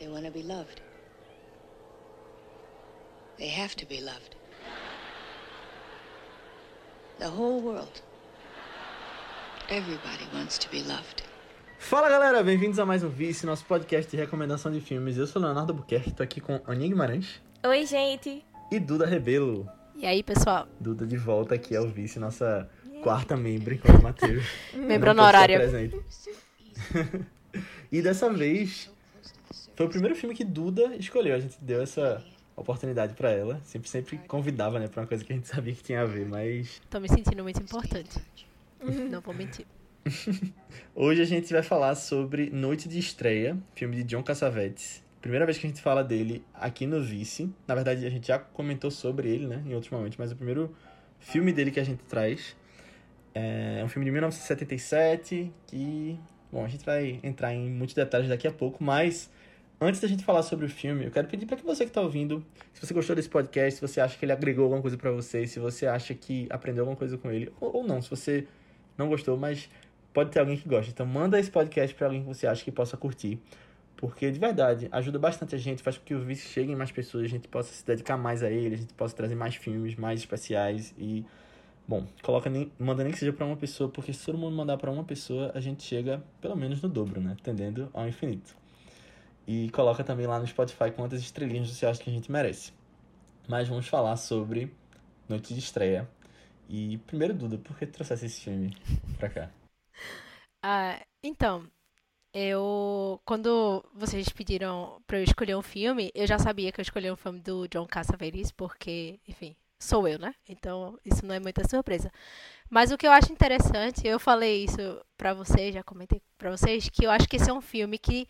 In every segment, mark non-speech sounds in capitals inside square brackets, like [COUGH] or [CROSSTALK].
They want to be loved. They have to be loved. The whole world. Everybody wants to be loved. Fala galera, bem-vindos a mais um Vice, nosso podcast de recomendação de filmes. Eu sou Leonardo Buquerque, tô aqui com Aninha Guimarães Oi, gente. e Duda Rebelo. E aí, pessoal? Duda de volta aqui ao Vice, nossa quarta membro, enquanto Matheus. Membro honorária. presente. [LAUGHS] e dessa vez, foi o primeiro filme que Duda escolheu. A gente deu essa oportunidade pra ela. Sempre, sempre convidava, né, pra uma coisa que a gente sabia que tinha a ver, mas Tô me sentindo muito importante. [LAUGHS] Não vou mentir. [LAUGHS] Hoje a gente vai falar sobre Noite de Estreia, filme de John Cassavetes. Primeira vez que a gente fala dele aqui no Vice. Na verdade, a gente já comentou sobre ele, né, em outros momentos, mas o primeiro filme dele que a gente traz é um filme de 1977 que, bom, a gente vai entrar em muitos detalhes daqui a pouco, mas antes da gente falar sobre o filme, eu quero pedir para que você que está ouvindo, se você gostou desse podcast, se você acha que ele agregou alguma coisa para você, se você acha que aprendeu alguma coisa com ele, ou, ou não, se você não gostou, mas pode ter alguém que goste. Então manda esse podcast para alguém que você acha que possa curtir. Porque de verdade, ajuda bastante a gente, faz com que o vídeo chegue em mais pessoas, a gente possa se dedicar mais a ele, a gente possa trazer mais filmes, mais especiais e bom, coloca nem, manda nem que seja para uma pessoa, porque se todo mundo mandar para uma pessoa, a gente chega pelo menos no dobro, né? Tendendo ao infinito. E coloca também lá no Spotify quantas estrelinhas você acha que a gente merece. Mas vamos falar sobre Noite de Estreia. E primeiro, Duda, por que tu trouxesse esse filme pra cá? [LAUGHS] Ah, então, eu. Quando vocês pediram pra eu escolher um filme, eu já sabia que eu escolhi um filme do John Cassavetes, porque, enfim, sou eu, né? Então, isso não é muita surpresa. Mas o que eu acho interessante, eu falei isso pra vocês, já comentei pra vocês, que eu acho que esse é um filme que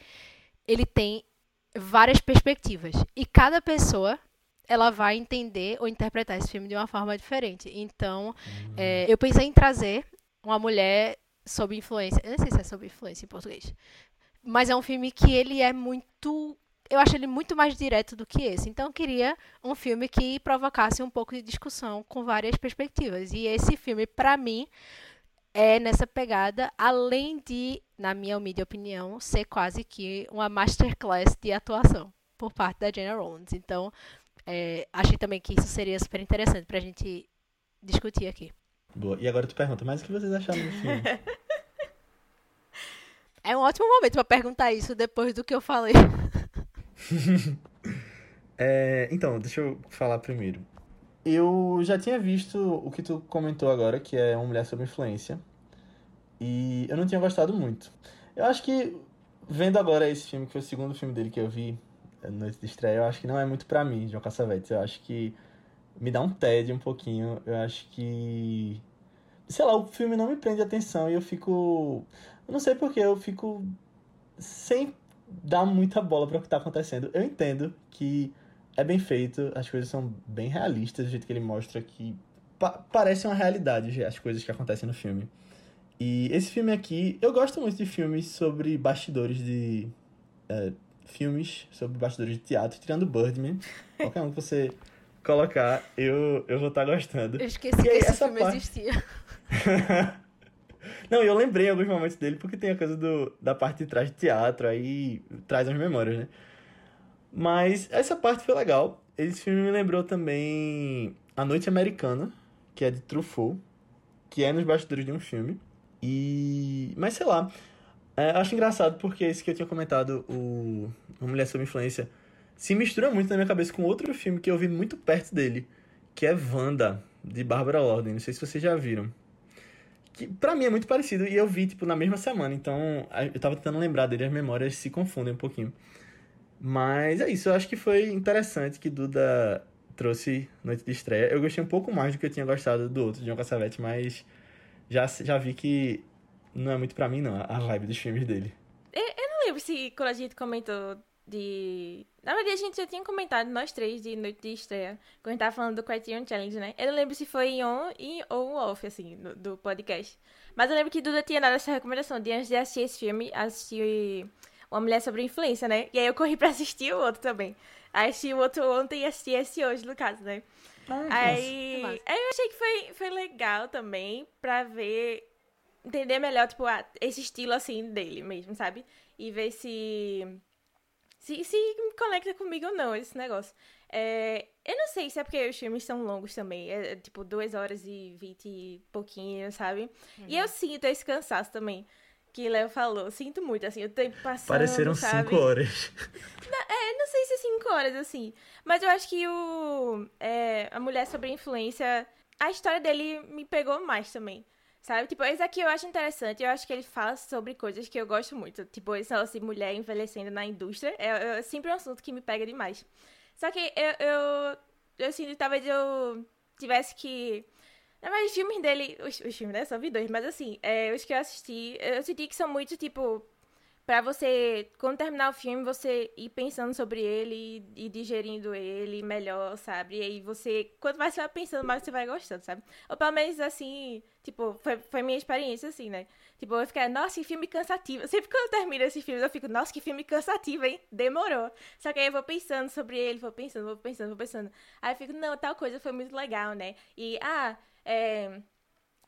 ele tem várias perspectivas. E cada pessoa ela vai entender ou interpretar esse filme de uma forma diferente. Então, é, eu pensei em trazer uma mulher sob influência. Eu não sei se é sob influência em português. Mas é um filme que ele é muito. Eu acho ele muito mais direto do que esse. Então eu queria um filme que provocasse um pouco de discussão com várias perspectivas. E esse filme, pra mim, é nessa pegada, além de, na minha humilde opinião, ser quase que uma masterclass de atuação por parte da Jenna Rollins. Então, é, achei também que isso seria super interessante pra gente discutir aqui. Boa. E agora tu pergunta, mas o que vocês acharam do filme? [LAUGHS] É um ótimo momento pra perguntar isso depois do que eu falei. [LAUGHS] É, então, deixa eu falar primeiro. Eu já tinha visto o que tu comentou agora, que é Uma Mulher Sob Influência. E eu não tinha gostado muito. Eu acho que, vendo agora esse filme, que foi o segundo filme dele que eu vi, é, Noite de Estreia, eu acho que não é muito pra mim, João Cassavetes. Eu acho que me dá um tédio um pouquinho. Eu acho que. Sei lá, o filme não me prende atenção e eu fico. Eu não sei porquê, eu fico sem dar muita bola para o que tá acontecendo. Eu entendo que é bem feito, as coisas são bem realistas, do jeito que ele mostra que pa parece uma realidade as coisas que acontecem no filme. E esse filme aqui, eu gosto muito de filmes sobre bastidores de. é, filmes sobre bastidores de teatro, tirando Birdman. [LAUGHS] Qualquer um que você colocar, eu, eu vou estar gostando. Eu esqueci E que aí, esse essa filme parte- existia. [LAUGHS] Não, eu lembrei em alguns momentos dele porque tem a coisa do, da parte de trás de teatro, aí traz as memórias, né? Mas essa parte foi legal. Esse filme me lembrou também A Noite Americana, que é de Truffaut, que é nos bastidores de um filme. E. Mas sei lá. É, acho engraçado porque esse que eu tinha comentado, o Uma Mulher Sob Influência, se mistura muito na minha cabeça com outro filme que eu vi muito perto dele, que é Wanda, de Bárbara Lorden. Não sei se vocês já viram que pra mim é muito parecido e eu vi, tipo, na mesma semana. Então, a- eu tava tentando lembrar dele, as memórias se confundem um pouquinho. Mas é isso, eu acho que foi interessante que Duda trouxe Noite de Estreia. Eu gostei um pouco mais do que eu tinha gostado do outro, de John Cassavetes, mas já, já vi que não é muito pra mim, não, a vibe dos filmes dele. Não lembro se quando a gente comentou de. Na verdade, a gente já tinha comentado, nós três, de Noite de Estreia, quando a gente tava falando do Criterion Challenge, né? Eu não lembro se foi em on e, ou off, assim, no- do podcast. Mas eu lembro que Duda tinha dado essa recomendação de antes de assistir esse filme, assistir Uma Mulher Sobre Influência, né? E aí eu corri pra assistir o outro também. Aí assisti o outro ontem e assisti esse hoje, no caso, né? Aí, Que massa. aí eu achei que foi, foi legal também pra ver, entender melhor, tipo, ah, esse estilo assim dele mesmo, sabe? E ver se se, se conecta comigo ou não esse negócio. É, eu não sei se é porque os filmes são longos também. É, é tipo duas horas e vinte e pouquinho, sabe? Uhum. E eu sinto esse cansaço também. Que Léo falou. Sinto muito, assim, o tempo passando. Pareceram sabe? cinco horas. [LAUGHS] Não, é, não sei se cinco horas, assim. Mas eu acho que o. É, a mulher sobre influência. A história dele me pegou mais também. Sabe? Tipo, esse aqui eu acho interessante. Eu acho que ele fala sobre coisas que eu gosto muito. Tipo, esse negócio de mulher envelhecendo na indústria. É, é sempre um assunto que me pega demais. Só que eu, eu, eu sinto talvez eu tivesse que. Na verdade, os filmes dele. Os, os filmes, né? Só vi dois, mas assim, é, os que eu assisti, eu senti que são muito, tipo, para você, quando terminar o filme, você ir pensando sobre ele e digerindo ele melhor, sabe? E aí você, quanto mais você vai pensando, mais você vai gostando, sabe? Ou pelo menos assim, tipo, foi, foi minha experiência, assim, né? Tipo, eu fiquei, nossa, que filme cansativo. Sempre quando eu termino esse filme, eu fico, nossa, que filme cansativo, hein? Demorou. Só que aí eu vou pensando sobre ele, vou pensando, vou pensando, vou pensando. Aí eu fico, não, tal coisa foi muito legal, né? E, ah, é.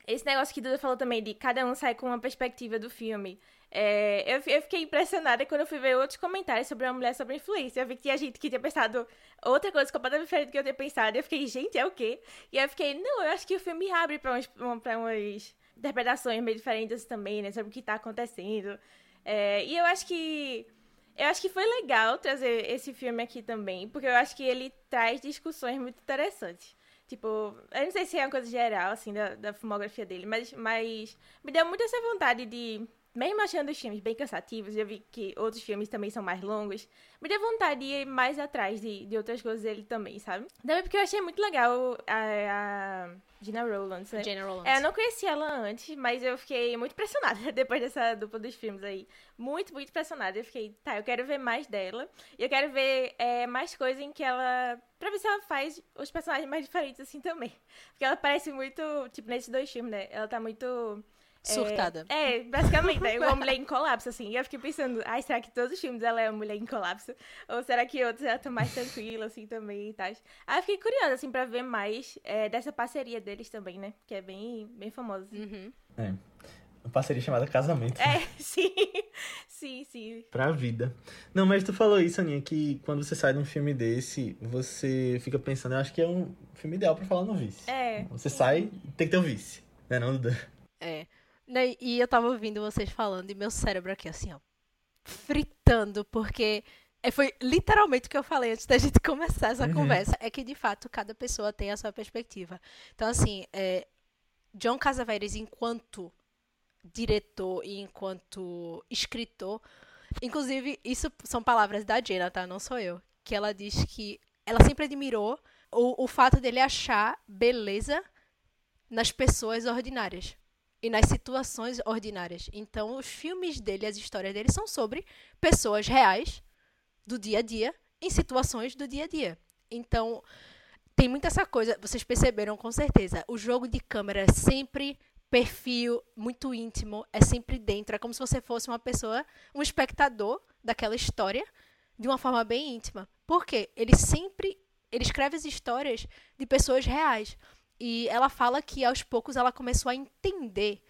Esse negócio que Duda falou também, de cada um sai com uma perspectiva do filme. É, eu, eu, fiquei impressionada quando eu fui ver outros comentários sobre uma mulher sobre influência. Eu vi que tinha gente que tinha pensado outra coisa completamente diferente do que eu tinha pensado. Eu fiquei, gente, é o quê? E eu fiquei, não, eu acho que o filme abre pra, uns, pra umas interpretações meio diferentes também, né? Sobre o que tá acontecendo. É, e eu acho que. Eu acho que foi legal trazer esse filme aqui também, porque eu acho que ele traz discussões muito interessantes. Tipo, eu não sei se é uma coisa geral, assim, da, da filmografia dele, mas, mas me deu muito essa vontade de mesmo achando os filmes bem cansativos, eu vi que outros filmes também são mais longos, me deu vontade de ir mais atrás de, de outras coisas dele também, sabe? Também porque eu achei muito legal a, a Gina Rowlands, né? Gina Rowlands. É, eu não conhecia ela antes, mas eu fiquei muito impressionada [LAUGHS] depois dessa dupla dos filmes aí. Muito, muito impressionada. Eu fiquei, tá, eu quero ver mais dela. E eu quero ver é, mais coisas em que ela... Pra ver se ela faz os personagens mais diferentes assim também. Porque ela parece muito, tipo, nesses dois filmes, né? Ela tá muito Surtada. É, é basicamente, né? Uma mulher em colapso, assim. E eu fiquei pensando, ai, será que todos os filmes ela é uma mulher em colapso? Ou será que outros ela tá mais tranquila, assim, também e tal? Aí eu fiquei curiosa, assim, pra ver mais é, dessa parceria deles também, né? Que é bem, bem famosa. Assim. Uhum. É. Uma parceria chamada Casamento. É, [LAUGHS] sim. sim, sim. Pra vida. Não, mas tu falou isso, Aninha, que quando você sai de um filme desse, você fica pensando, eu acho que é um filme ideal pra falar no vice. É. Você sai, tem que ter o um vice. Né, não, Duda? É. Né, e eu tava ouvindo vocês falando e meu cérebro aqui, assim, ó, fritando, porque é, foi literalmente o que eu falei antes da [LAUGHS] gente começar essa uhum. conversa. É que, de fato, cada pessoa tem a sua perspectiva. Então, assim, é, John Casavetes, enquanto diretor e enquanto escritor, inclusive, isso são palavras da Jenna, tá? Não sou eu. Que ela diz que ela sempre admirou o, o fato dele achar beleza nas pessoas ordinárias e nas situações ordinárias. Então, os filmes dele, as histórias dele são sobre pessoas reais do dia a dia em situações do dia a dia. Então, tem muita essa coisa, vocês perceberam com certeza. O jogo de câmera é sempre perfil, muito íntimo, é sempre dentro, é como se você fosse uma pessoa, um espectador daquela história de uma forma bem íntima. Por quê? Ele sempre ele escreve as histórias de pessoas reais. E ela fala que aos poucos ela começou a entender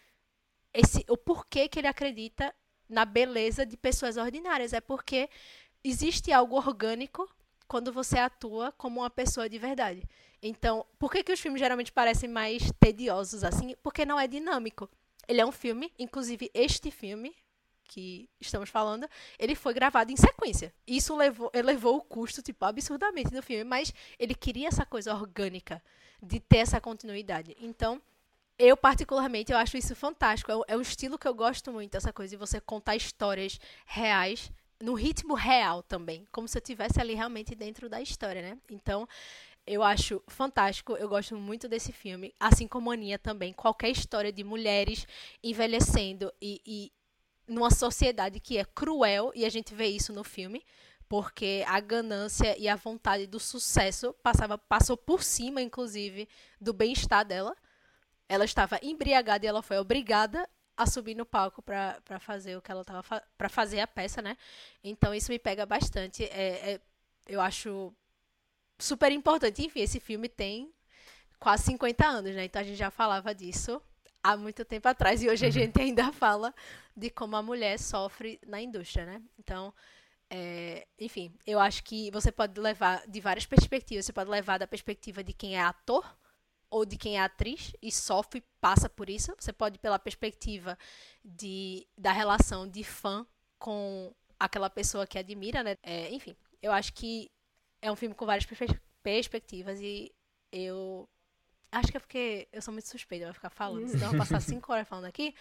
esse, o porquê que ele acredita na beleza de pessoas ordinárias. É porque existe algo orgânico quando você atua como uma pessoa de verdade. Então, por que, que os filmes geralmente parecem mais tediosos assim? Porque não é dinâmico. Ele é um filme, inclusive este filme que estamos falando, ele foi gravado em sequência. Isso levou, elevou o custo, tipo, absurdamente do filme, mas ele queria essa coisa orgânica de ter essa continuidade. Então, eu particularmente eu acho isso fantástico. É, é um estilo que eu gosto muito, essa coisa de você contar histórias reais no ritmo real também, como se eu estivesse ali realmente dentro da história, né? Então, eu acho fantástico, eu gosto muito desse filme, assim como Aninha também. Qualquer história de mulheres envelhecendo e, e numa sociedade que é cruel, e a gente vê isso no filme, porque a ganância e a vontade do sucesso passava, passou por cima, inclusive, do bem-estar dela. Ela estava embriagada e ela foi obrigada a subir no palco para fazer o que ela estava fa para fazer a peça, né? Então isso me pega bastante. É, é, eu acho super importante. Enfim, esse filme tem quase 50 anos, né? Então a gente já falava disso há muito tempo atrás e hoje a uhum. gente ainda [LAUGHS] fala de como a mulher sofre na indústria, né? Então É, enfim, eu acho que você pode levar de várias perspectivas. Você pode levar da perspectiva de quem é ator ou de quem é atriz e sofre, passa por isso. Você pode pela perspectiva de, da relação de fã com aquela pessoa que admira, né? É, enfim, eu acho que é um filme com várias perspe- perspectivas e eu acho que é porque eu sou muito suspeita, eu vou ficar falando, senão eu vou passar cinco horas falando aqui.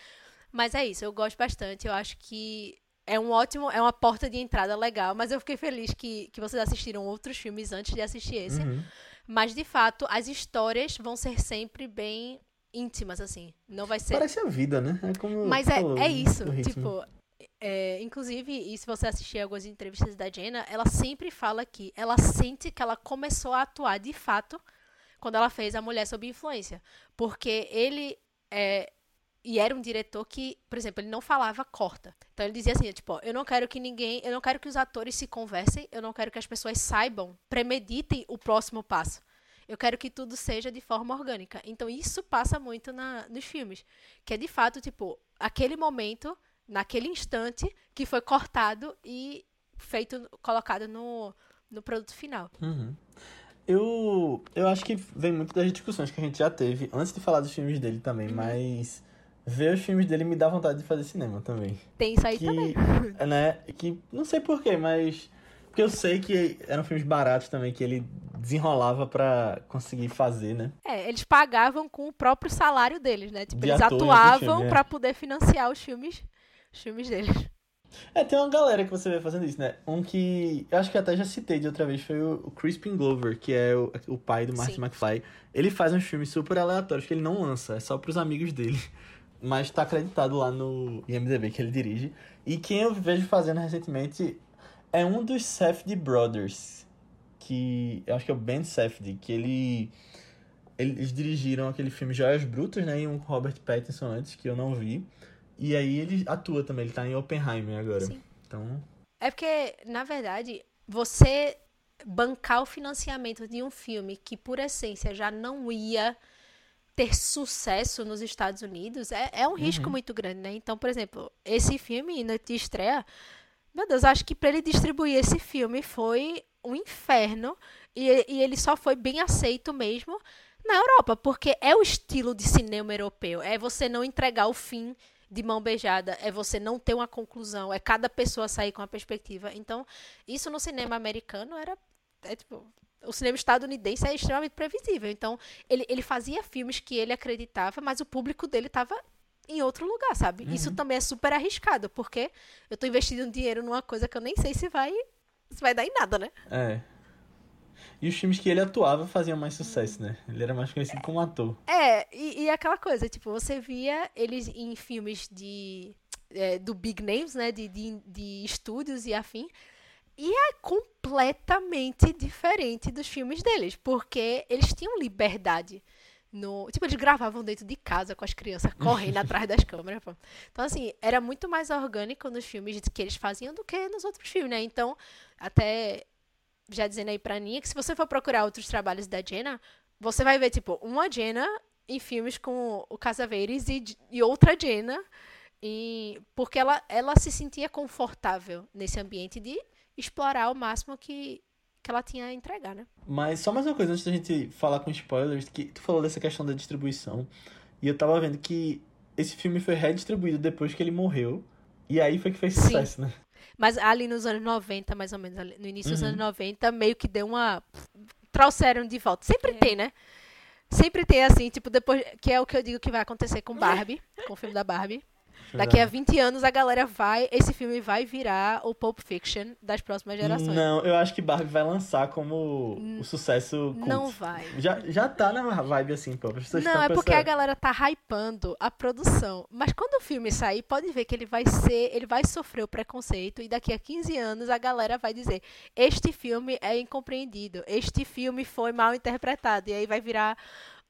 Mas é isso, eu gosto bastante. Eu acho que é um ótimo, é uma porta de entrada legal, mas eu fiquei feliz que, que vocês assistiram outros filmes antes de assistir esse. Uhum. Mas de fato, as histórias vão ser sempre bem íntimas, assim. Não vai ser. Parece a vida, né? É como Mas é, é isso. Tipo, é, inclusive, e se você assistir algumas entrevistas da Jenna, ela sempre fala que ela sente que ela começou a atuar de fato quando ela fez A Mulher Sob Influência. Porque ele é, e era um diretor que, por exemplo, ele não falava corta. Então ele dizia assim, tipo, ó, eu não quero que ninguém, eu não quero que os atores se conversem, eu não quero que as pessoas saibam, premeditem o próximo passo. Eu quero que tudo seja de forma orgânica. Então isso passa muito na, nos filmes, que é de fato, tipo, aquele momento, naquele instante que foi cortado e feito, colocado no, no produto final. Uhum. Eu, eu acho que vem muito das discussões que a gente já teve antes de falar dos filmes dele também, Uhum. mas ver os filmes dele me dá vontade de fazer cinema também. Tem isso aí que, também. [LAUGHS] né, que não sei porquê, mas porque eu sei que eram filmes baratos também que ele desenrolava pra conseguir fazer, né? É, eles pagavam com o próprio salário deles, né? Tipo, De eles atuavam é. pra poder financiar os filmes, os filmes deles. É, tem uma galera que você vê fazendo isso, né? Um que eu acho que até já citei de outra vez foi o, o Crispin Glover, que é o, o pai do Martin Sim. McFly. Ele faz uns filmes super aleatórios que ele não lança, é só pros amigos dele. [LAUGHS] Mas tá acreditado lá no IMDB que ele dirige. E quem eu vejo fazendo recentemente é um dos Safdie Brothers, que eu acho que é o Ben Safdie, que ele eles dirigiram aquele filme Joias Brutas, né, e um com Robert Pattinson antes que eu não vi. E aí ele atua também, ele tá em Oppenheimer agora. Sim. Então, É porque, na verdade, você bancar o financiamento de um filme que, por essência, já não ia ter sucesso nos Estados Unidos é, é um risco muito grande, né? Então, por exemplo, esse filme, Noite de Estreia, meu Deus, acho que para ele distribuir esse filme foi um inferno e, e ele só foi bem aceito mesmo na Europa, porque é o estilo de cinema europeu, é você não entregar o fim de mão beijada, é você não ter uma conclusão, é cada pessoa sair com a perspectiva. Então, isso no cinema americano era é tipo, o cinema estadunidense é extremamente previsível. Então, ele, ele fazia filmes que ele acreditava, mas o público dele estava em outro lugar, sabe? Isso também é super arriscado, porque eu tô investindo dinheiro numa coisa que eu nem sei se vai se vai dar em nada, né? é. E os filmes que ele atuava faziam mais sucesso, né? Ele era mais conhecido como ator. É, e, e aquela coisa, tipo, você via eles em filmes de é, do big names, né, de, de, de estúdios e afim, e é completamente diferente dos filmes deles, porque eles tinham liberdade. No, tipo, eles gravavam dentro de casa com as crianças correndo [LAUGHS] atrás das câmeras. pô. Então, assim, era muito mais orgânico nos filmes que eles faziam do que nos outros filmes, né? Então, até já dizendo aí pra Aninha que se você for procurar outros trabalhos da Jenna, você vai ver, tipo, uma Jenna em filmes com o Casaveires e, e outra Jenna. E, porque ela, ela se sentia confortável nesse ambiente de explorar o máximo que, que ela tinha a entregar, né? Mas só mais uma coisa antes da gente falar com spoilers, que tu falou dessa questão da distribuição. E eu tava vendo que esse filme foi redistribuído depois que ele morreu. E aí foi que fez Sim. sucesso, né? Mas ali nos anos 90, mais ou menos, ali no início dos Uhum. anos 90, meio que deu uma. Trouxeram de volta. Sempre É. tem, né? Sempre tem assim, tipo, depois. Que é o que eu digo que vai acontecer com Barbie, com o filme da Barbie. Daqui a 20 anos a galera vai. Esse filme vai virar o Pulp Fiction das próximas gerações. Não, eu acho que Barbie vai lançar como o sucesso cult. Não vai. Já, já tá na vibe assim, pô. Pessoas Não, é porque a galera tá hypando a produção. Mas quando o filme sair, pode ver que ele vai ser, ele vai sofrer o preconceito e daqui a 15 anos a galera vai dizer: "Este filme é incompreendido, este filme foi mal interpretado". E aí vai virar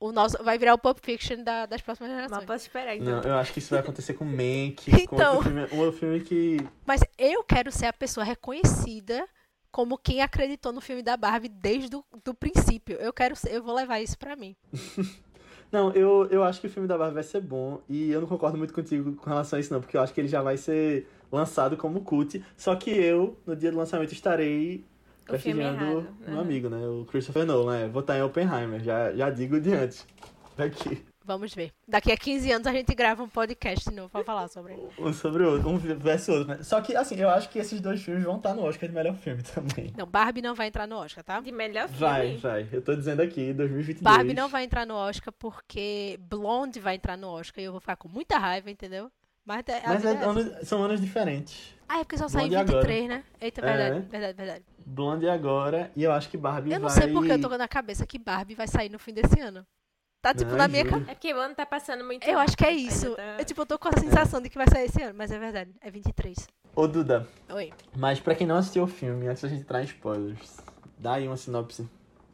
o nosso, vai virar o Pulp Fiction da- das próximas Mas gerações. posso esperar, então. Não, eu acho que isso vai acontecer com Mank, [LAUGHS] com Então. outro filme, um filme que... Mas eu quero ser a pessoa reconhecida como quem acreditou no filme da Barbie desde o do princípio. Eu quero ser, eu vou levar isso pra mim. [LAUGHS] Não, eu, eu acho que o filme da Barbie vai ser bom e eu não concordo muito contigo com relação a isso, não, porque eu acho que ele já vai ser lançado como cult. Só que eu, no dia do lançamento, estarei prestigiando errado. meu amigo, né? O Christopher Nolan, né? Vou estar em Oppenheimer, já, já digo de antes. [LAUGHS] Daqui. Vamos ver. Daqui a 15 anos a gente grava um podcast de novo pra falar sobre. Um sobre o outro, um versus o outro, né? Só que, assim, eu acho que esses dois filmes vão estar no Oscar de melhor filme [LAUGHS] também. Não, Barbie não vai entrar no Oscar, tá? De melhor filme. Vai, vai. Eu tô dizendo aqui, 2022. Barbie não vai entrar no Oscar porque Blonde vai entrar no Oscar e eu vou ficar com muita raiva, entendeu? Mas, é- Mas é é anos- são anos diferentes. Ah, é porque só sai em Blonde agora. 23, né? Eita, É. verdade, verdade, verdade. Blonde agora, e eu acho que Barbie Eu não vai... sei porque eu tô na cabeça que Barbie vai sair no fim desse ano. Tá tipo Não, na minha cabeça. É porque o ano tá passando muito Eu acho que é isso. Tá- Eu, tipo, eu tô com a sensação de que vai sair esse ano, mas é verdade. É 23. Ô, Duda, Oi. mas pra quem não assistiu o filme, antes da gente entrar em spoilers, dá aí uma sinopse.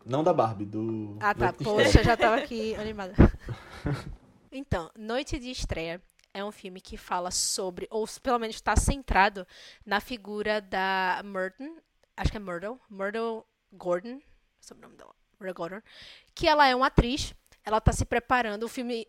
Não da Barbie, do... Ah, tá. Noite Poxa, já tava [LAUGHS] aqui animada. [LAUGHS] Então, Noite de Estreia é um filme que fala sobre, ou pelo menos está centrado na figura da Myrtle, acho que é Myrtle, Myrtle Gordon, sobrenome dela, Myrtle Gordon, que ela é uma atriz, ela está se preparando, o filme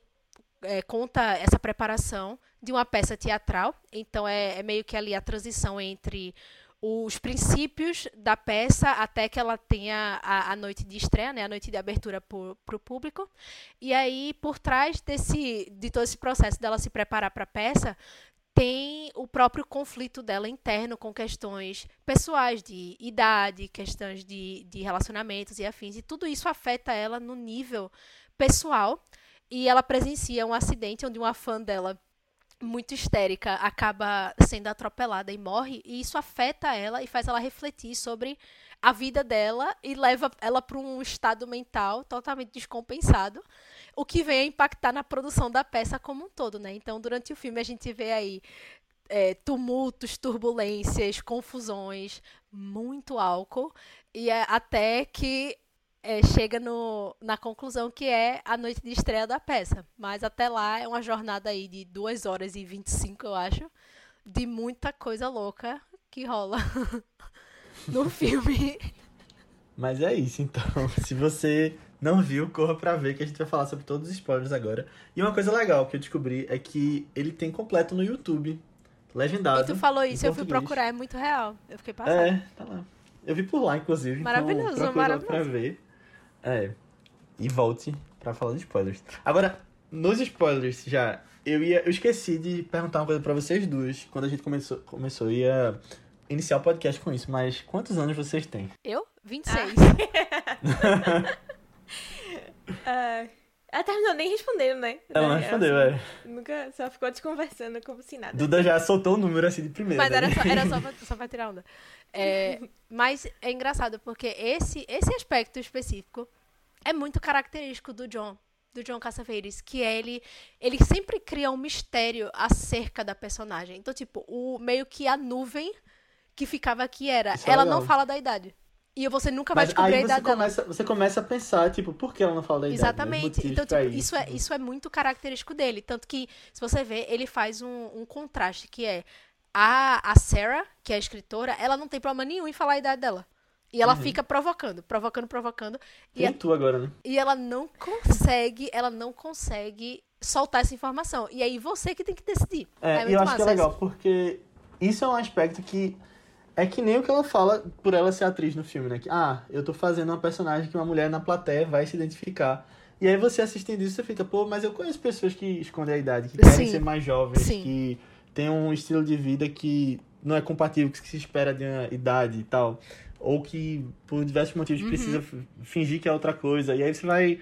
é, conta essa preparação de uma peça teatral, então é, é meio que ali a transição entre os princípios da peça até que ela tenha a, a noite de estreia, né, a noite de abertura para o público. E aí, por trás desse, de todo esse processo dela se preparar para a peça, tem o próprio conflito dela interno com questões pessoais, de idade, questões de, de relacionamentos e afins. E tudo isso afeta ela no nível pessoal. E ela presencia um acidente onde uma fã dela muito histérica acaba sendo atropelada e morre, e isso afeta ela e faz ela refletir sobre a vida dela e leva ela para um estado mental totalmente descompensado, o que vem a impactar na produção da peça como um todo, né? Então, durante o filme a gente vê aí é, tumultos, turbulências, confusões, muito álcool e é, até que é, chega no, na conclusão que é a noite de estreia da peça. Mas até lá é uma jornada aí de 2 horas e 25, eu acho, de muita coisa louca que rola [LAUGHS] no filme. Mas é isso, então. [LAUGHS] Se você não viu, corra pra ver que a gente vai falar sobre todos os spoilers agora. E uma coisa legal que eu descobri é que ele tem completo no YouTube. Legendado. E tu falou isso, eu fui procurar, é muito real. Eu fiquei passada. É, tá lá. Eu vi por lá, inclusive. Maravilhoso, então maravilhoso. pra ver. É. E volte pra falar de spoilers. Agora, nos spoilers já, eu ia. Eu esqueci de perguntar uma coisa pra vocês duas. Quando a gente começou, começou ia iniciar o podcast com isso, mas quantos anos vocês têm? Eu? 26. Ah, [LAUGHS] ela terminou nem respondendo, né? Ela não respondeu, é. Nunca, só ficou desconversando como se nada. Duda já soltou o número assim de primeira. Mas era né? só, era só, [LAUGHS] pra, só pra tirar onda. É, mas é engraçado porque esse, esse aspecto específico é muito característico do John, do John Cassavetes, que é ele, ele sempre cria um mistério acerca da personagem. Então, tipo, o meio que a nuvem que ficava aqui era, Isso é ela legal. não fala da idade. E você nunca vai Mas descobrir a aí você idade dela. começa, você começa a pensar, tipo, por que ela não fala da idade? né? Os Exatamente. motivos Então, pra tipo, isso é, isso é muito característico dele. Tanto que, se você ver, ele faz um, um contraste, que é a, a Sarah, que é a escritora, ela não tem problema nenhum em falar a idade dela. E ela Uhum. fica provocando, provocando, provocando. E, a- tu agora, né? e ela não consegue, ela não consegue soltar essa informação. E aí você que tem que decidir. É, muito e eu acho que é legal, isso. porque isso é um aspecto que é que nem o que ela fala por ela ser atriz no filme, né? Que, ah, eu tô fazendo uma personagem que uma mulher na plateia vai se identificar. E aí você assistindo isso, você fica, pô, mas eu conheço pessoas que escondem a idade, que querem Sim. ser mais jovens, Sim. que têm um estilo de vida que não é compatível com o que se espera de uma idade e tal. Ou que, por diversos motivos, Uhum. precisa fingir que é outra coisa. E aí você vai.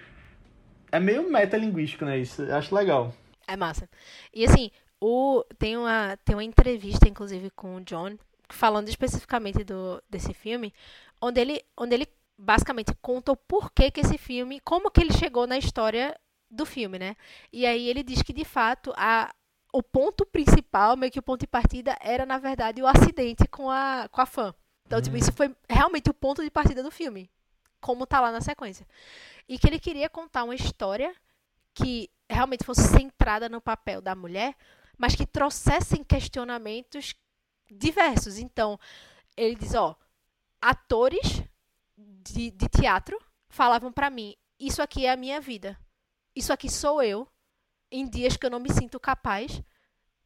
É meio metalinguístico, né? Isso eu acho legal. É massa. E assim, o, tem, uma, tem uma entrevista, inclusive, com o John, falando especificamente do, desse filme, onde ele, onde ele basicamente conta o porquê que esse filme, como que ele chegou na história do filme, né? E aí ele diz que, de fato, a, o ponto principal, meio que o ponto de partida, era, na verdade, o acidente com a, com a fã. Então, tipo, isso foi realmente o ponto de partida do filme, como tá lá na sequência. E que ele queria contar uma história que realmente fosse centrada no papel da mulher, mas que trouxessem questionamentos diversos. Então, ele diz, ó, atores de, de teatro falavam pra mim, isso aqui é a minha vida. isso aqui sou eu em dias que eu não me sinto capaz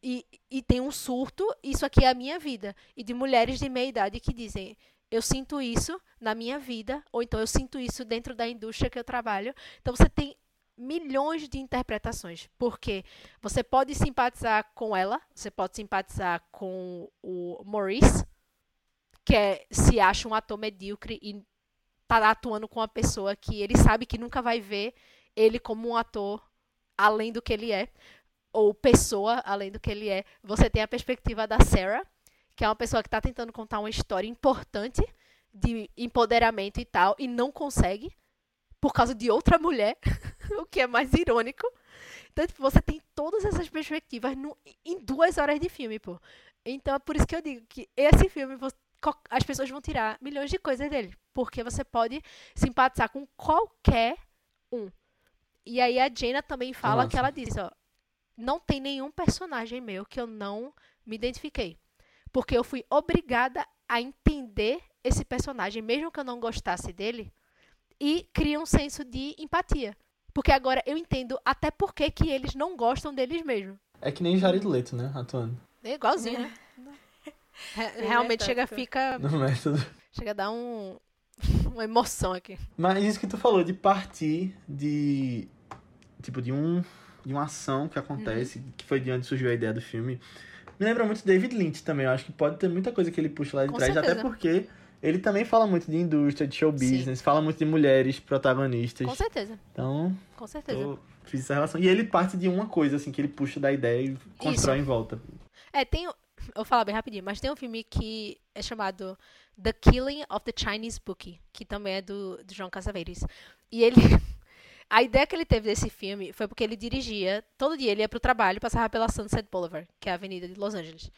e, e tem um surto, isso aqui é a minha vida. E de mulheres de meia idade que dizem, eu sinto isso na minha vida, ou então eu sinto isso dentro da indústria que eu trabalho. Então você tem milhões de interpretações, porque você pode simpatizar com ela, você pode simpatizar com o Maurice, que é, se acha um ator medíocre e tá atuando com uma pessoa que ele sabe que nunca vai ver ele como um ator além do que ele é, ou pessoa além do que ele é. Você tem a perspectiva da Sarah, que é uma pessoa que está tentando contar uma história importante de empoderamento e tal, e não consegue, por causa de outra mulher, [LAUGHS] o que é mais irônico. Então, tipo, você tem todas essas perspectivas no, em duas horas de filme, pô. Então, é por isso que eu digo que esse filme, as pessoas vão tirar milhões de coisas dele. Porque você pode simpatizar com qualquer um. E aí a Jenna também fala Nossa. que ela diz, ó, não tem nenhum personagem meu que eu não me identifiquei. Porque eu fui obrigada a entender esse personagem, mesmo que eu não gostasse dele, e cria um senso de empatia. Porque agora eu entendo até por que, que eles não gostam deles mesmo. É que nem Jared Leto, né? Atuando É igualzinho, né? [LAUGHS] Re- Realmente chega, fica. no método. Chega a dar um, uma emoção aqui. Mas isso que tu falou, de partir de. Tipo, de um. De uma ação que acontece, Uhum. que foi de onde surgiu a ideia do filme. Me lembra muito David Lynch também. Eu acho que pode ter muita coisa que ele puxa lá de Com trás, até certeza. porque ele também fala muito de indústria, de show Sim. business, fala muito de mulheres protagonistas. Com certeza, Então, com certeza. eu fiz essa relação. E ele parte de uma coisa, assim, que ele puxa da ideia e constrói em volta. É, tem. Eu vou falar bem rapidinho, mas tem um filme que é chamado The Killing of the Chinese Bookie, que também é do, do João Cassavetes. E ele. [LAUGHS] A ideia que ele teve desse filme foi porque ele dirigia, todo dia ele ia pro trabalho, passava pela Sunset Boulevard, que é a avenida de Los Angeles.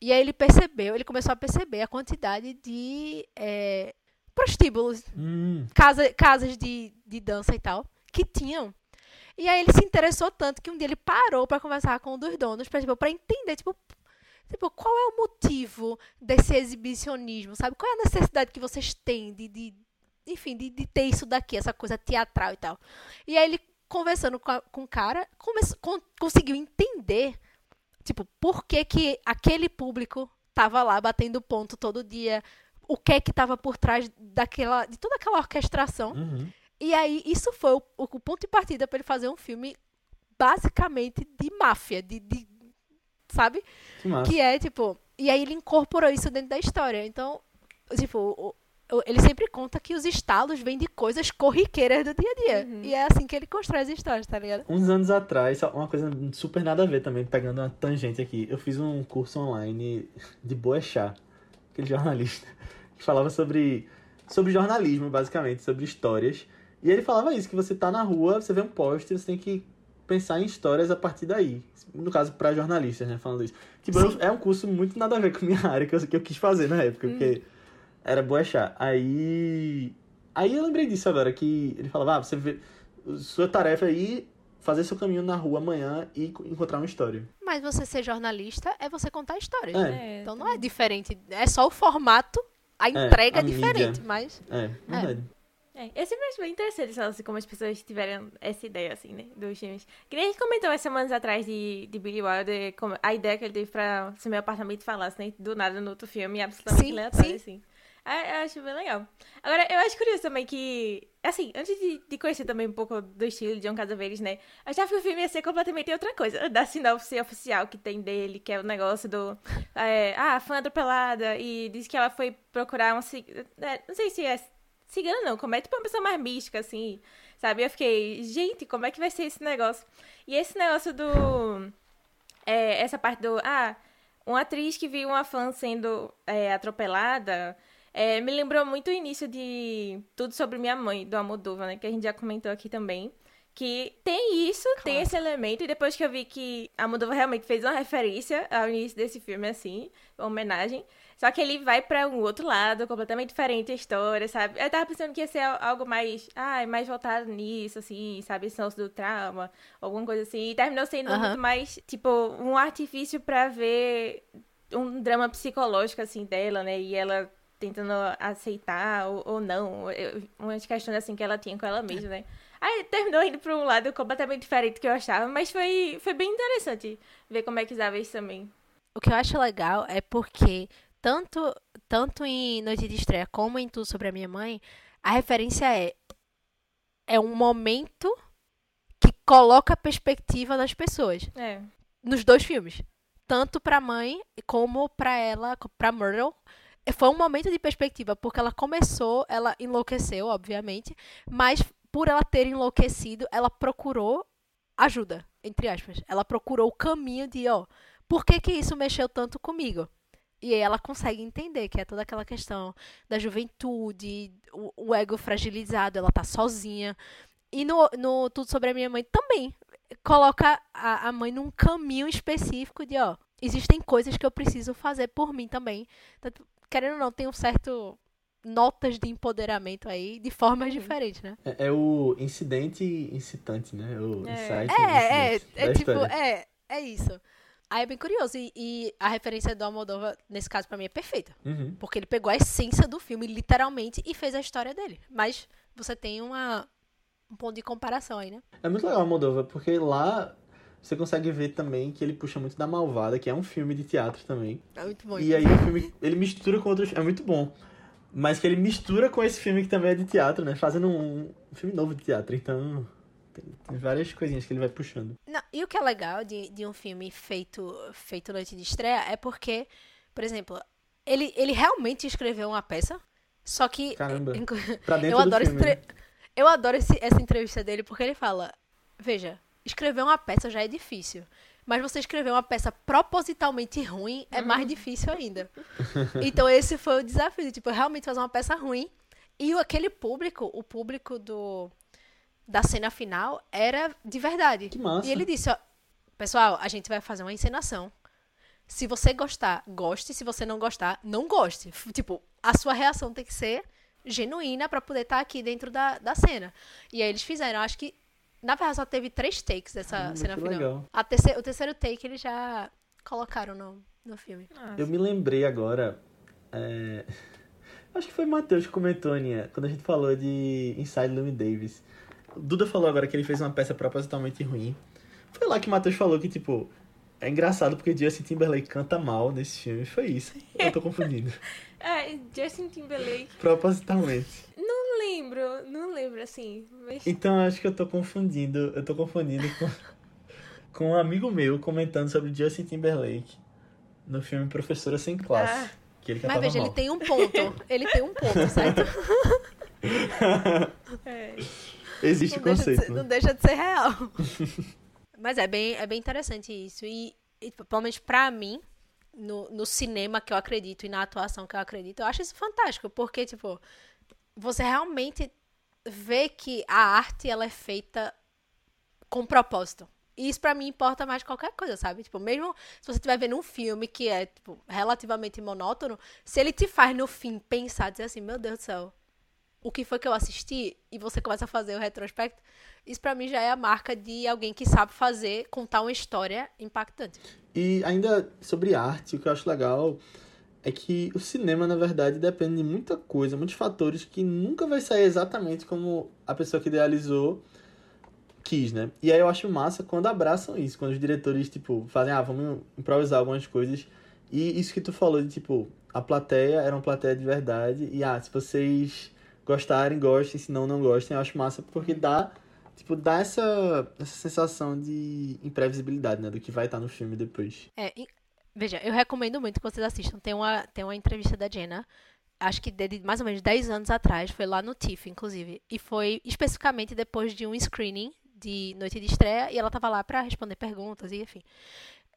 E aí ele percebeu, ele começou a perceber a quantidade de é, prostíbulos Hum, casa, casas de, de dança e tal, que tinham. E aí ele se interessou tanto que um dia ele parou pra conversar com um dos donos, pra, tipo, pra entender, tipo, tipo, qual é o motivo desse exibicionismo, sabe? Qual é a necessidade que vocês têm de, de enfim, de, de ter isso daqui, essa coisa teatral e tal. E aí ele, conversando com, a- com o cara, começou, con- conseguiu entender, tipo, por que que aquele público tava lá batendo ponto todo dia, o que é que tava por trás daquela, de toda aquela orquestração. uhum. E aí, isso foi o, o ponto de partida para ele fazer um filme basicamente de máfia, de, de- sabe? Que. Que é, tipo. E aí ele incorporou isso dentro da história. Então, tipo, ele sempre conta que os estalos vêm de coisas corriqueiras do dia a dia. Uhum. E é assim que ele constrói as histórias, tá ligado? Uns anos atrás, uma coisa super nada a ver também, pegando uma tangente aqui. Eu fiz um curso online de Boechat, aquele jornalista, [LAUGHS] que falava sobre, sobre jornalismo, basicamente, sobre histórias. E ele falava isso, que você tá na rua, você vê um post, você tem que pensar em histórias a partir daí. No caso, para jornalistas, né, falando isso. Tipo, eu- é um curso muito nada a ver com a minha [LAUGHS] área, que eu, que eu quis fazer na época, porque era Boechat. Aí... Aí eu lembrei disso agora, que ele falava, ah, você vê... Sua tarefa é ir fazer seu caminho na rua amanhã e co- encontrar uma história. Mas você ser jornalista é você contar histórias. É. É, Então não é diferente. É só o formato, a entrega a é diferente, mídia. mas. É, verdade. É, eu sempre acho bem interessante assim, como as pessoas tiveram essa ideia, assim, né, dos filmes. Que nem a gente comentou umas semanas atrás de, de Billy Wilder, como a ideia que ele teve pra se meu apartamento falasse, né, do nada no outro filme, absolutamente Sim, aleatório, sim. assim. Ah, eu acho bem legal. Agora, eu acho curioso também que, assim, antes de, de conhecer também um pouco do estilo de John Casavetes, né, eu achava que o filme ia ser completamente outra coisa, [LAUGHS] da sinopse oficial que tem dele, que é o negócio do, é, ah, foi atropelada e diz que ela foi procurar ci- é, não sei se é cigana não, como é tipo uma pessoa mais mística, assim, sabe? Eu fiquei, gente, como é que vai ser esse negócio? E esse negócio do. é, essa parte do. Ah, uma atriz que viu uma fã sendo é, atropelada. É, me lembrou muito o início de Tudo Sobre Minha Mãe, do Almodóvar, né? Que a gente já comentou aqui também. Que tem isso, tem esse elemento. E depois que eu vi que a Almodóvar realmente fez uma referência ao início desse filme, assim, uma homenagem. Só que ele vai pra um outro lado, completamente diferente a história, sabe? Eu tava pensando que ia ser algo mais, ai, mais voltado nisso, assim, sabe? Esse do trauma, alguma coisa assim. E terminou sendo Aham. muito mais, tipo, um artifício pra ver um drama psicológico, assim, dela, né? E ela tentando aceitar ou, ou não. eu- Umas questões, assim, que ela tinha com ela mesma, né? Aí terminou indo pra um lado completamente diferente do que eu achava, mas foi, foi bem interessante ver como é que usava isso também. O que eu acho legal é porque, tanto, tanto em Noite de Estreia como em Tudo Sobre a Minha Mãe, a referência é é um momento que coloca a perspectiva das pessoas. É. Nos dois filmes. Tanto pra mãe como pra ela, pra Myrtle. Foi um momento de perspectiva, porque ela começou, ela enlouqueceu, obviamente, mas por ela ter enlouquecido, ela procurou ajuda, entre aspas. Ela procurou o caminho de, ó, por que que isso mexeu tanto comigo? E aí ela consegue entender que é toda aquela questão da juventude, o, o ego fragilizado, ela tá sozinha. E no, no Tudo Sobre a Minha Mãe também coloca a, a mãe num caminho específico de, ó, existem coisas que eu preciso fazer por mim também. Querendo ou não, tem um certo notas de empoderamento aí de formas diferentes, né? É, é o incidente incitante, né? O É. insight É, é, incidente é tipo, é, é isso. Aí é bem curioso. E, e a referência do Almodóvar, nesse caso, pra mim, é perfeita. Uhum. Porque ele pegou a essência do filme, literalmente, e fez a história dele. Mas você tem uma, um ponto de comparação aí, né? É muito legal a Moldova, porque lá você consegue ver também que ele puxa muito da Malvada, que é um filme de teatro também. É muito bom. E aí o filme, ele mistura com outros... É muito bom. Mas que ele mistura com esse filme que também é de teatro, né? Fazendo um, um filme novo de teatro. Então, tem, tem várias coisinhas que ele vai puxando. Não, e o que é legal de, de um filme feito, feito noite de estreia é porque, por exemplo, ele, ele realmente escreveu uma peça, só que. Caramba. [LAUGHS] Pra dentro eu do adoro, esse filme, né? tre- eu adoro esse- essa entrevista dele porque ele fala: Veja, escrever uma peça já é difícil. Mas você escrever uma peça propositalmente ruim é mais difícil ainda. [LAUGHS] Então esse foi o desafio, de, tipo, realmente fazer uma peça ruim. E aquele público, o público do da cena final, era de verdade. Que massa. E ele disse, ó, pessoal, a gente vai fazer uma encenação. Se você gostar, goste. Se você não gostar, não goste. Tipo, a sua reação tem que ser genuína pra poder estar aqui dentro da, da cena. E aí eles fizeram, acho que, na verdade, só teve três takes dessa Caramba, cena final. legal. A terceiro, o terceiro take eles já colocaram no, no filme. Eu me lembrei agora. é, [LAUGHS] Acho que foi o Matheus que comentou, Aninha, quando a gente falou de Inside Llewyn Davis. O Duda falou agora que ele fez uma peça propositalmente ruim. Foi lá que o Matheus falou que, tipo, é engraçado porque Justin Timberlake canta mal nesse filme. Foi isso. Eu tô [LAUGHS] confundindo. É, Justin Timberlake. Propositalmente. [LAUGHS] Não lembro, não lembro assim. Mas... Então acho que eu tô confundindo. Eu tô confundindo com, [LAUGHS] com um amigo meu comentando sobre Justin Timberlake no filme Professora Sem Classe. Ah. Que ele Mas veja, mal. ele tem um ponto. Ele tem um ponto, certo? [LAUGHS] É. Existe não, o deixa de conceito, ser, né? não deixa de ser real. Mas é bem, é bem interessante isso. E, e pelo menos pra mim, no, no cinema que eu acredito e na atuação que eu acredito, eu acho isso fantástico. Porque, tipo, você realmente vê que a arte ela é feita com propósito. E isso pra mim importa mais que qualquer coisa, sabe? Tipo, mesmo se você estiver vendo um filme que é, tipo, relativamente monótono, se ele te faz no fim pensar, dizer assim, meu Deus do céu, o que foi que eu assisti? E você começa a fazer o retrospecto, isso pra mim já é a marca de alguém que sabe fazer, contar uma história impactante. E ainda sobre arte, o que eu acho legal é que o cinema, na verdade, depende de muita coisa, muitos fatores que nunca vai sair exatamente como a pessoa que idealizou quis, né? E aí eu acho massa quando abraçam isso, quando os diretores, tipo, fazem, ah, vamos improvisar algumas coisas. E isso que tu falou de, tipo, a plateia era uma plateia de verdade. E, ah, se vocês gostarem, gostem, se não, não gostem. Eu acho massa porque dá, tipo, dá essa, essa sensação de imprevisibilidade, né? Do que vai estar no filme depois. É, veja, eu recomendo muito que vocês assistam. Tem uma, tem uma entrevista da Jenna, acho que de mais ou menos 10 anos atrás, foi lá no TIFF, inclusive. E foi especificamente depois de um screening de Noite de Estreia, e ela tava lá pra responder perguntas, e enfim.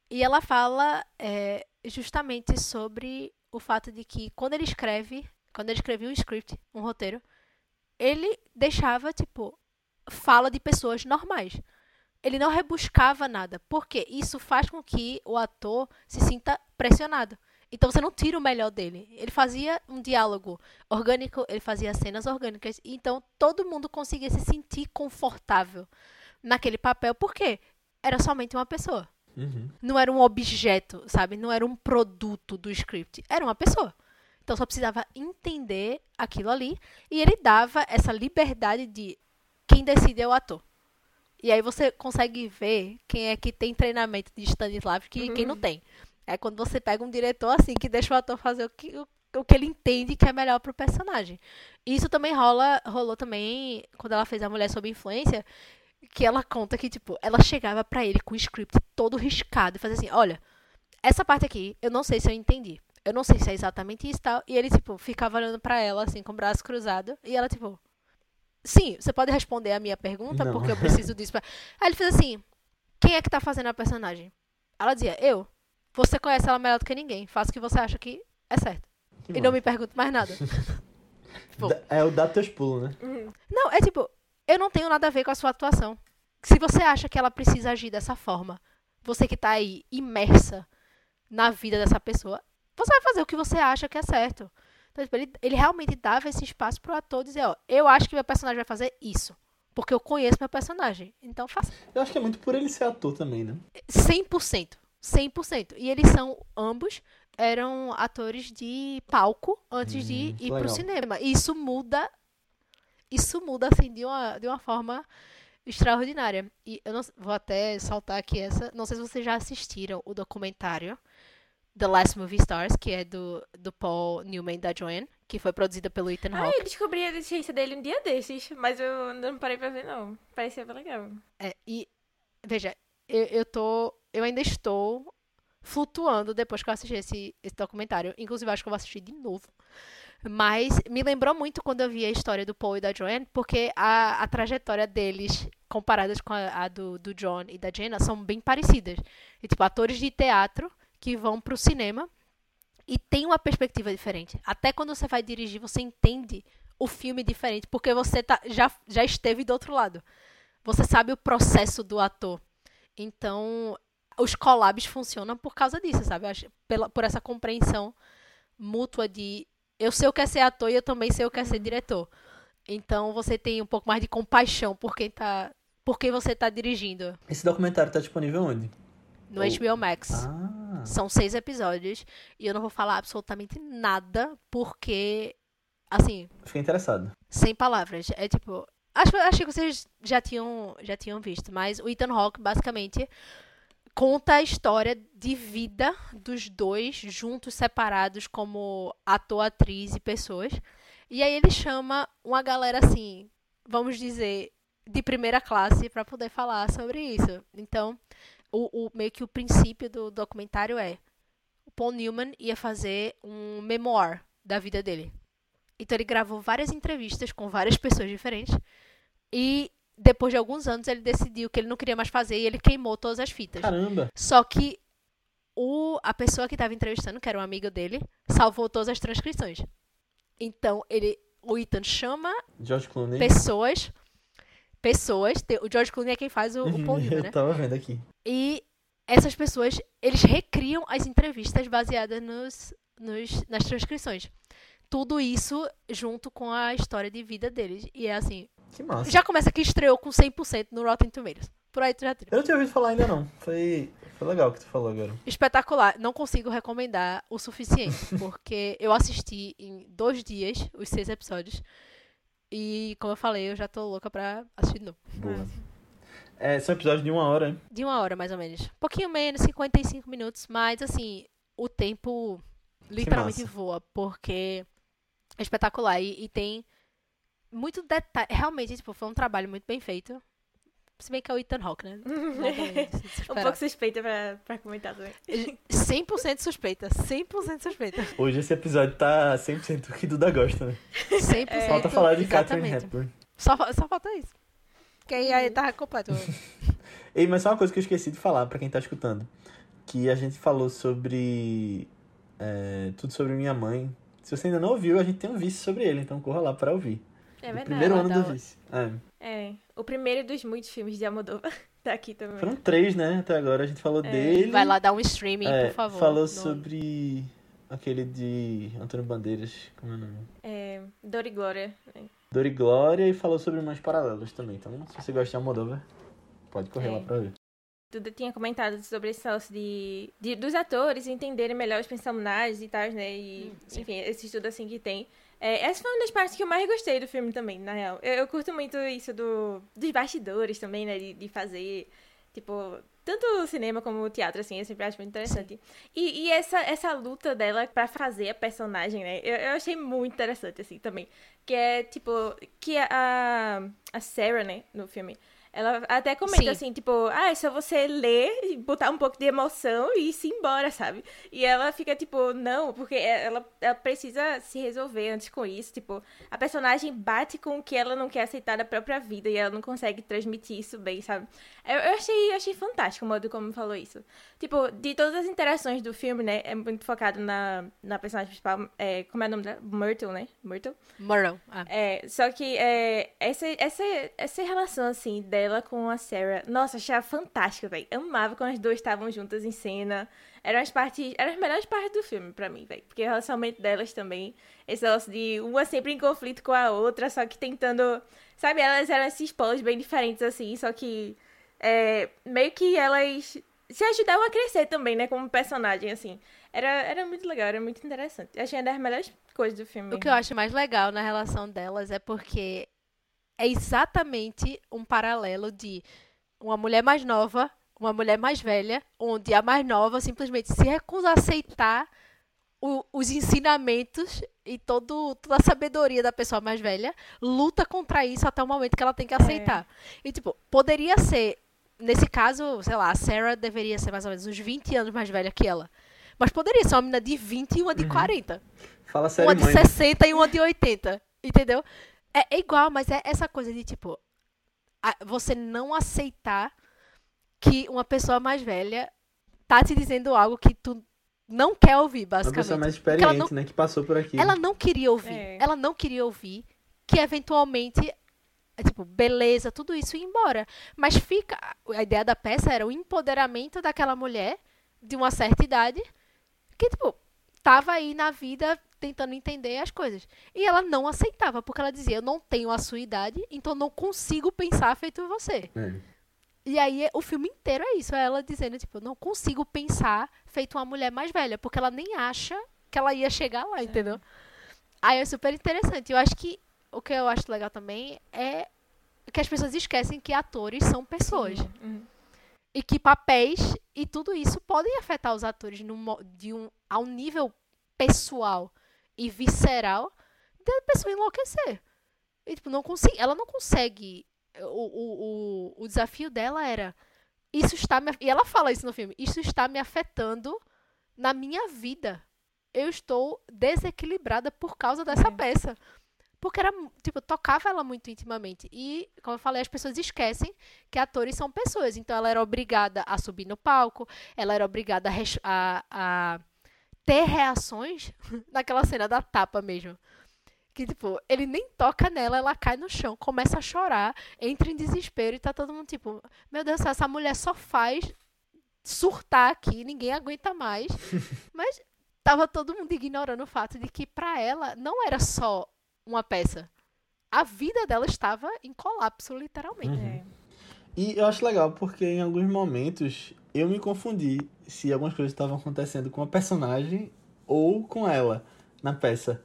E ela fala é, justamente sobre o fato de que quando ele escreve, quando ele escrevia um script, um roteiro, ele deixava, tipo, fala de pessoas normais. Ele não rebuscava nada, porque isso faz com que o ator se sinta pressionado. Então você não tira o melhor dele. Ele fazia um diálogo orgânico, ele fazia cenas orgânicas, então todo mundo conseguia se sentir confortável naquele papel, porque era somente uma pessoa. Uhum. Não era um objeto, sabe? Não era um produto do script. Era uma pessoa. Então só precisava entender aquilo ali. E ele dava essa liberdade de quem decide é o ator. E aí você consegue ver quem é que tem treinamento de Stanislavski e quem não tem. É quando você pega um diretor assim que deixa o ator fazer o que, o, o que ele entende que é melhor pro personagem. Isso também rola, rolou também quando ela fez a Mulher Sob Influência, que ela conta que, tipo, ela chegava pra ele com o script todo riscado e fazia assim, olha, essa parte aqui, eu não sei se eu entendi. Eu não sei se é exatamente isso e tal. E ele, tipo, ficava olhando pra ela, assim, com o braço cruzado. E ela, tipo, sim, você pode responder a minha pergunta, Não. porque eu preciso disso. Pra... Aí ele fez assim, quem é que tá fazendo a personagem? Ela dizia, eu. Você conhece ela melhor do que ninguém. Faça o que você acha que é certo. Que e não massa. me pergunte mais nada. [LAUGHS] Tipo, É o dá teus pulos, né? não, é tipo, eu não tenho nada a ver com a sua atuação. Se você acha que ela precisa agir dessa forma, você que tá aí imersa na vida dessa pessoa, você vai fazer o que você acha que é certo. Então, tipo, ele, ele realmente dava esse espaço pro ator dizer, ó, eu acho que meu personagem vai fazer isso. Porque eu conheço meu personagem. Então faça. Eu acho que é muito por ele ser ator também, né? 100%. 100%. E eles são, ambos, eram atores de palco antes de Hum, ir que pro legal. cinema. E isso muda. Isso muda, assim, de uma, de uma forma extraordinária. E eu não, vou até saltar aqui essa. Não sei se vocês já assistiram o documentário The Last Movie Stars, que é do, do Paul Newman e da Joanne, que foi produzida pelo Ethan Ah, Hawke. eu descobri a existência dele um dia desses, mas eu não parei pra ver, não. Parecia bem legal. É, e, veja, eu, eu tô. Eu ainda estou flutuando depois que eu assisti esse, esse documentário. Inclusive, acho que eu vou assistir de novo. Mas me lembrou muito quando eu vi a história do Paul e da Joanne, porque a, a trajetória deles, comparadas com a, a do, do John e da Jenna, são bem parecidas. E, tipo, atores de teatro que vão pro cinema e tem uma perspectiva diferente. Até quando você vai dirigir, você entende o filme diferente, porque você tá, já, já esteve do outro lado. Você sabe o processo do ator. Então, os collabs funcionam por causa disso, sabe? Pela, por essa compreensão mútua de eu sei o que é ser ator e eu também sei o que é ser diretor. Então, você tem um pouco mais de compaixão por quem tá, por quem você tá dirigindo. Esse documentário tá disponível onde? No Oh. HBO Max. Ah. São seis episódios e eu não vou falar absolutamente nada porque, assim, Fiquei interessado. sem palavras. É tipo. Acho, acho que vocês já tinham, já tinham visto, mas o Ethan Hawke basicamente conta a história de vida dos dois, juntos, separados, como ator, atriz e pessoas. E aí ele chama uma galera assim, vamos dizer, de primeira classe para poder falar sobre isso. Então, o, o- meio que o princípio do documentário é o Paul Newman ia fazer um memoir da vida dele. Então ele gravou várias entrevistas com várias pessoas diferentes e depois de alguns anos ele decidiu que ele não queria mais fazer e ele queimou todas as fitas. Caramba. Só que o, a pessoa que estava entrevistando, que era um amigo dele, salvou todas as transcrições. Então ele, o Ethan chama George Clooney. pessoas, pessoas, o George Clooney é quem faz o, o [LAUGHS] né? Eu tava vendo aqui. E essas pessoas, eles recriam as entrevistas baseadas nos, nos, nas transcrições. Tudo isso junto com a história de vida deles. E é assim, Que massa. já começa que estreou com 100% no Rotten Tomatoes. Por aí tu já tira. Eu não tinha ouvido falar ainda não. Foi, foi legal o que tu falou agora. Espetacular. Não consigo recomendar o suficiente. [LAUGHS] Porque eu assisti em dois dias os seis episódios. E, como eu falei, eu já tô louca pra assistir de novo. Boa. É, são episódios de uma hora, hein? De uma hora, mais ou menos. Um pouquinho menos, 55 minutos. Mas, assim, o tempo literalmente voa. Porque é espetacular. E, e tem muito detalhe. Realmente, tipo, foi um trabalho muito bem feito. Se bem que é o Ethan Hawke, né? [LAUGHS] Se Um pouco suspeita pra, pra comentar também. 100% suspeita. 100% suspeita. Hoje esse episódio tá 100% o que Duda gosta, né? 100%. Falta falar de Catherine exatamente. Hepburn. Só, só falta isso. Que aí, aí tava completo. [LAUGHS] Ei, mas só uma coisa que eu esqueci de falar pra quem tá escutando. Que a gente falou sobre... é, tudo sobre minha mãe. Se você ainda não ouviu, a gente tem um vice sobre ele, então corra lá pra ouvir. É o verdade. primeiro ano do vice. É. É, o primeiro dos muitos filmes de Almodóvar [LAUGHS] tá aqui também. Foram três, né? Até agora a gente falou É. dele. Vai lá dar um streaming, É, por favor. Falou No- sobre aquele de Antônio Bandeiras, como é o nome? É, Dor e Glória. Dor e Glória e falou sobre Mães Paralelas também. Então, se você gosta de Almodóvar, pode correr É. lá pra ver. Duda tinha comentado sobre esse lance de, de- dos atores entenderem melhor os personagens e tal, né? E, sim. enfim, esse estudo assim que tem. É, essa foi uma das partes que eu mais gostei do filme também, na real. Eu, eu curto muito isso do, dos bastidores também, né? De, de fazer, tipo, tanto o cinema como o teatro, assim, eu sempre acho muito interessante. E, e, essa, essa luta dela pra fazer a personagem, né? Eu, eu achei muito interessante, assim, também. Que é, tipo, que a, a Sarah, né, no filme ela até comenta Sim. assim, tipo, ah, é só você ler, botar um pouco de emoção e ir embora, sabe? E ela fica tipo, não, porque ela, ela precisa se resolver antes com isso. Tipo, a personagem bate com o que ela não quer aceitar da própria vida e ela não consegue transmitir isso bem, sabe? Eu, eu achei, eu achei fantástico o modo como falou isso. Tipo, de todas as interações do filme, né, é muito focado na, na personagem principal, é, como é o nome dela? Myrtle, né? Myrtle? Myrtle, ah. É, só que é, essa, essa, essa relação, assim, dela com a Sarah. Nossa, achava fantástico, velho. Amava quando as duas estavam juntas em cena. Eram as partes. Eram as melhores partes do filme pra mim, velho. Porque o relacionamento delas também. Esse negócio de uma sempre em conflito com a outra, só que tentando. Sabe, elas eram esses polos bem diferentes, assim, só que. É, meio que elas se ajudavam a crescer também, né? Como personagem, assim. Era, era muito legal, era muito interessante. Achei uma das melhores coisas do filme. O que eu acho mais legal na relação delas é porque é exatamente um paralelo de uma mulher mais nova, uma mulher mais velha, onde a mais nova simplesmente se recusa a aceitar o, os ensinamentos e todo, toda a sabedoria da pessoa mais velha, luta contra isso até o momento que ela tem que aceitar. É. E, tipo, poderia ser, nesse caso, sei lá, a Sarah deveria ser mais ou menos uns 20 anos mais velha que ela. Mas poderia ser uma menina de 20 e uma de uhum. 40. Fala sério, Uma de mãe. 60 e uma de 80. Entendeu? É, é igual, mas é essa coisa de tipo. A, você não aceitar que uma pessoa mais velha tá te dizendo algo que tu não quer ouvir, basicamente. Uma pessoa mais experiente, não, né? Que passou por aqui. Ela não queria ouvir. É. Ela não queria ouvir que eventualmente. É, tipo, beleza, tudo isso ia embora. Mas fica. A ideia da peça era o empoderamento daquela mulher de uma certa idade que, tipo, tava aí na vida tentando entender as coisas. E ela não aceitava, porque ela dizia: Eu não tenho a sua idade, então não consigo pensar feito você. É. E aí o filme inteiro é isso, é ela dizendo, tipo, eu não consigo pensar feito uma mulher mais velha, porque ela nem acha que ela ia chegar lá, é. entendeu? Aí é super interessante. Eu acho que o que eu acho legal também é que as pessoas esquecem que atores são pessoas. Uhum. E que papéis e tudo isso podem afetar os atores no, de um, a um nível pessoal e visceral da pessoa enlouquecer. E, tipo, não consegui, ela não consegue. O, o, o, o desafio dela era. Isso está me, E ela fala isso no filme. Isso está me afetando na minha vida. Eu estou desequilibrada por causa dessa é. peça. Porque era, tipo, tocava ela muito intimamente. E, como eu falei, as pessoas esquecem que atores são pessoas. Então ela era obrigada a subir no palco, ela era obrigada a, a, a ter reações [LAUGHS] naquela cena da tapa mesmo. Que, tipo, ele nem toca nela, ela cai no chão, começa a chorar, entra em desespero e tá todo mundo tipo, meu Deus, essa mulher só faz surtar aqui, ninguém aguenta mais. [LAUGHS] Mas tava todo mundo ignorando o fato de que para ela não era só uma peça. A vida dela estava em colapso, literalmente. Uhum. É. E eu acho legal porque em alguns momentos eu me confundi se algumas coisas estavam acontecendo com a personagem ou com ela na peça.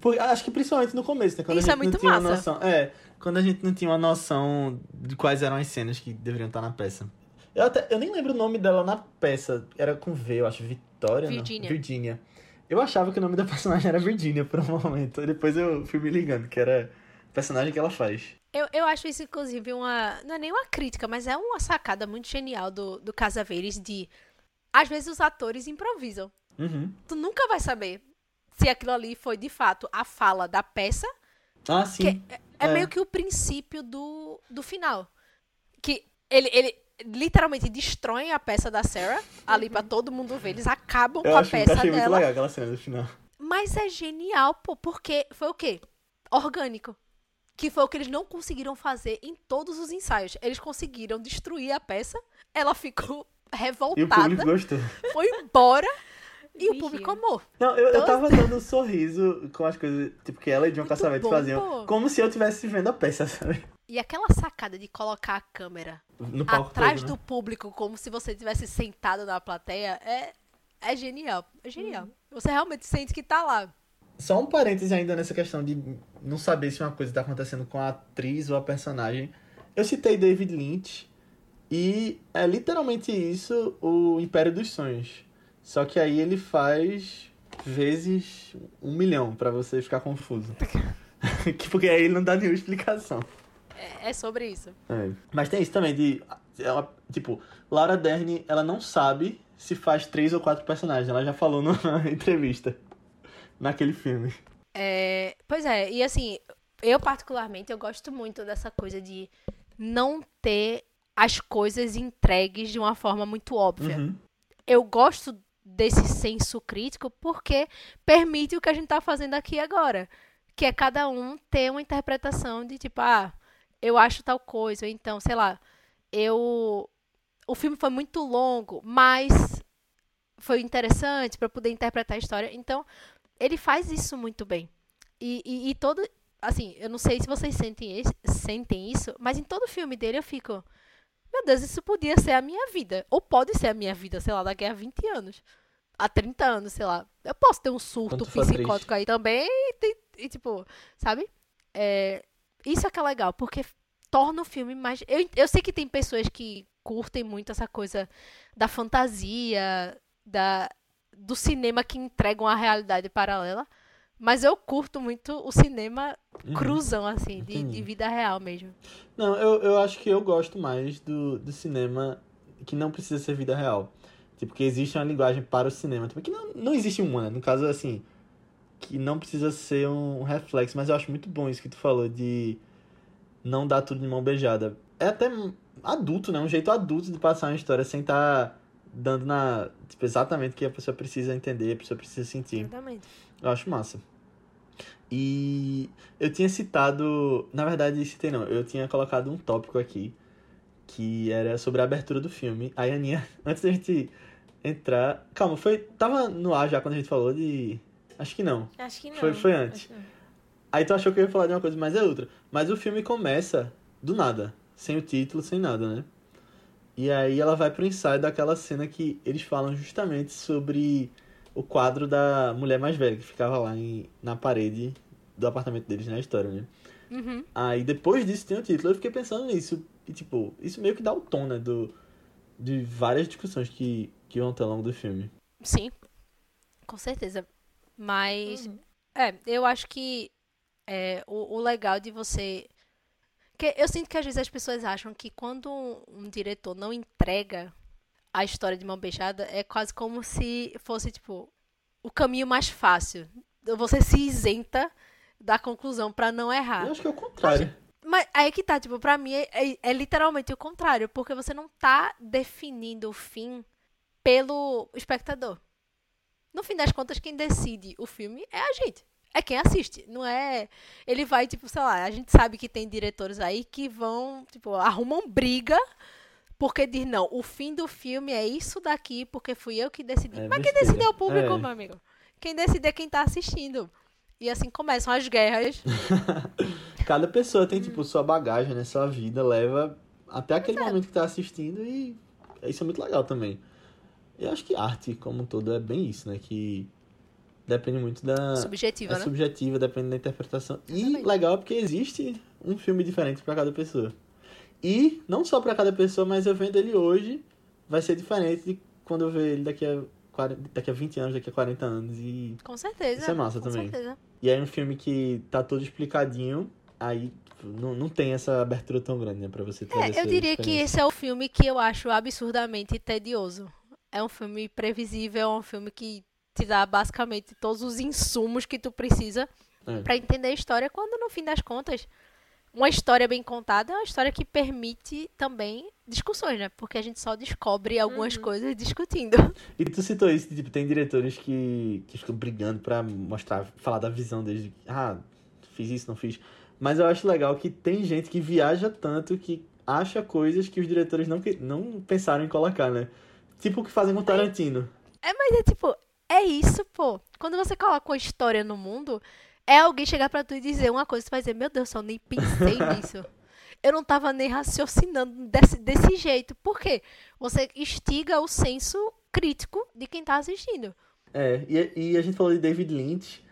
Porque, acho que principalmente no começo, né? Quando Isso a é gente é não tinha massa. uma noção. É, quando a gente não tinha uma noção de quais eram as cenas que deveriam estar na peça. Eu, até, eu nem lembro o nome dela na peça. Era com V, eu acho. Vitória? Virginia. Não? Virginia. Eu achava que o nome da personagem era Virginia por um momento. Depois eu fui me ligando que era a personagem que ela faz. Eu, eu acho isso, inclusive, uma. Não é nem uma crítica, mas é uma sacada muito genial do, do Casaveires de. Às vezes os atores improvisam. Uhum. Tu nunca vai saber se aquilo ali foi de fato a fala da peça. Ah, sim. É, é, é, meio que o princípio do, do final. Que ele, ele literalmente destroem a peça da Sarah ali para todo mundo ver. Eles acabam eu com acho, a peça achei dela. muito legal aquela cena do final. Mas é genial, pô, porque foi o quê? Orgânico. Que foi o que eles não conseguiram fazer em todos os ensaios. Eles conseguiram destruir a peça, ela ficou revoltada. [LAUGHS] E o público gostou. Foi embora. E o público amou. Não, eu, então, eu tava dando um sorriso com as coisas, tipo, que ela e John Cassavetes faziam. Pô. Como se eu estivesse vendo a peça, [LAUGHS] sabe? E aquela sacada de colocar a câmera atrás todo, né? do público, como se você tivesse sentado na plateia, é, é genial. É genial. Uhum. Você realmente sente que tá lá. Só um parêntese ainda nessa questão de não saber se uma coisa está acontecendo com a atriz ou a personagem. Eu citei David Lynch e é literalmente isso o Império dos Sonhos. Só que aí ele faz vezes um milhão para você ficar confuso. [LAUGHS] [LAUGHS] Porque aí ele não dá nenhuma explicação. É, é sobre isso. É. Mas tem isso também de. Ela, tipo, Laura Dern, ela não sabe se faz três ou quatro personagens. Ela já falou na entrevista. Naquele filme. É, pois é, e assim, eu particularmente eu gosto muito dessa coisa de não ter as coisas entregues de uma forma muito óbvia. Uhum. Eu gosto desse senso crítico porque permite o que a gente tá fazendo aqui agora, que é cada um ter uma interpretação de tipo, ah, eu acho tal coisa, ou então, sei lá, eu o filme foi muito longo, mas foi interessante para poder interpretar a história. Então, ele faz isso muito bem. E, e, e, todo. Assim, eu não sei se vocês sentem, esse, sentem isso, mas em todo filme dele eu fico. Meu Deus, isso podia ser a minha vida. Ou pode ser a minha vida, sei lá, daqui a 20 anos. A 30 anos, sei lá. Eu posso ter um surto psicótico aí também e, e, tipo, sabe? É, isso é que é legal, porque torna o filme mais. Eu, eu sei que tem pessoas que curtem muito essa coisa da fantasia, da, do cinema que entrega uma realidade paralela. Mas eu curto muito o cinema uhum. cruzão, assim, de, de, vida real mesmo. Não, eu, eu acho que eu gosto mais do, do cinema que não precisa ser vida real. Tipo, que existe uma linguagem para o cinema. Tipo, que não, não existe uma, né? No caso, assim, que não precisa ser um reflexo. Mas eu acho muito bom isso que tu falou de não dar tudo de mão beijada. É até adulto, né? Um jeito adulto de passar uma história sem estar... Tá dando na tipo, exatamente o que a pessoa precisa entender, a pessoa precisa sentir. Exatamente. Eu acho massa. E eu tinha citado, na verdade, citei não, eu tinha colocado um tópico aqui que era sobre a abertura do filme. Aí a Aninha, [LAUGHS] antes da gente entrar, calma, foi tava no ar já quando a gente falou de acho que não. Acho que não. Foi foi antes. Aí tu achou que eu ia falar de uma coisa, mas é outra. Mas o filme começa do nada, sem o título, sem nada, né? E aí ela vai pro ensaio daquela cena que eles falam justamente sobre o quadro da mulher mais velha que ficava lá em, na parede do apartamento deles na história, né? Uhum. Aí depois disso tem o título. Eu fiquei pensando nisso. E tipo, isso meio que dá o tom, né? Do, de várias discussões que, que vão ter ao longo do filme. Sim, com certeza. Mas, uhum. é, eu acho que é, o, o legal de você porque eu sinto que às vezes as pessoas acham que quando um, um diretor não entrega a história de mão beijada, é quase como se fosse, tipo, o caminho mais fácil. Você se isenta da conclusão para não errar. Eu acho que é o contrário. Mas, mas aí que tá, tipo, pra mim é, é, é, literalmente o contrário, porque você não tá definindo o fim pelo espectador. No fim das contas, quem decide o filme é a gente é quem assiste, não é. Ele vai, tipo, sei lá, a gente sabe que tem diretores aí que vão, tipo, arrumam briga porque diz, não, o fim do filme é isso daqui, porque fui eu que decidi. É Mas quem decide é o público, é. meu amigo. Quem decide é quem tá assistindo. E assim começam as guerras. [LAUGHS] Cada pessoa tem, tipo, sua bagagem, né? Sua vida leva até aquele Exato. momento que tá assistindo e isso é muito legal também. Eu acho que arte, como um todo, é bem isso, né? Que Depende muito da. Subjetiva, é né? subjetiva, depende da interpretação. Exatamente. E legal porque existe um filme diferente para cada pessoa. E não só para cada pessoa, mas eu vendo ele hoje vai ser diferente de quando eu ver ele daqui a, 40, daqui a 20 anos, daqui a 40 anos. E com certeza. Isso é massa com também. Certeza. E aí é um filme que tá todo explicadinho, aí não, não tem essa abertura tão grande, né, pra você ter é, Eu diria que esse é o filme que eu acho absurdamente tedioso. É um filme previsível, é um filme que te dá basicamente todos os insumos que tu precisa é. para entender a história, quando no fim das contas uma história bem contada é uma história que permite também discussões, né? Porque a gente só descobre algumas uhum. coisas discutindo. E tu citou isso, tipo, tem diretores que, que ficam brigando para mostrar, falar da visão deles. Ah, fiz isso, não fiz. Mas eu acho legal que tem gente que viaja tanto que acha coisas que os diretores não, não pensaram em colocar, né? Tipo o que fazem com Tarantino. É, mas é tipo, é isso, pô. Quando você coloca uma história no mundo, é alguém chegar para tu e dizer uma coisa, tu vai dizer, meu Deus, eu nem pensei [LAUGHS] nisso. Eu não tava nem raciocinando desse, desse jeito. Por quê? Você instiga o senso crítico de quem tá assistindo. É, e, e a gente falou de David Lynch.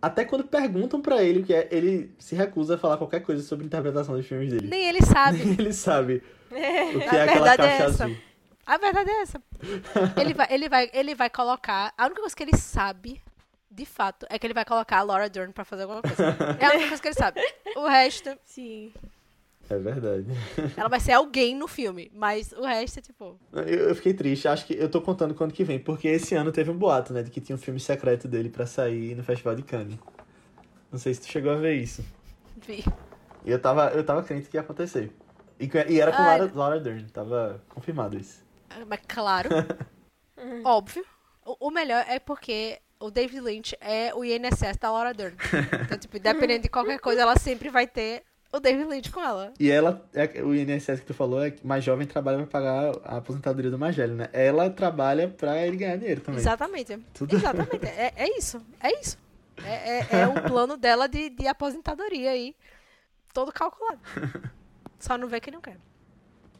Até quando perguntam pra ele o que é, ele se recusa a falar qualquer coisa sobre a interpretação dos filmes dele. Nem ele sabe. [LAUGHS] ele sabe [LAUGHS] o que é aquela é caixa essa. azul. A verdade é essa. Ele vai, ele, vai, ele vai colocar. A única coisa que ele sabe, de fato, é que ele vai colocar a Laura Dern pra fazer alguma coisa. É a única coisa que ele sabe. O resto, Sim. É verdade. ela vai ser alguém no filme. Mas o resto é tipo. Eu, eu fiquei triste, acho que eu tô contando quando que vem, porque esse ano teve um boato, né, de que tinha um filme secreto dele pra sair no Festival de Cannes. Não sei se tu chegou a ver isso. Vi. E eu tava, eu tava crente que ia acontecer. E, e era com Ai. Laura, Laura Dern, tava confirmado isso. Mas claro. [LAUGHS] óbvio. O, o melhor é porque o David Lynch é o INSS da Laura Dern. Então, tipo, independente de qualquer coisa, ela sempre vai ter o David Lynch com ela. E ela, é- o INSS que tu falou, é que mais jovem trabalha pra pagar a aposentadoria do mais velho, né? Ela trabalha pra ele ganhar dinheiro também. Exatamente. Tudo- Exatamente. É, é isso. É isso. É, é, é o plano dela de, de aposentadoria aí. Todo calculado. [LAUGHS] Só não vê quem não quer.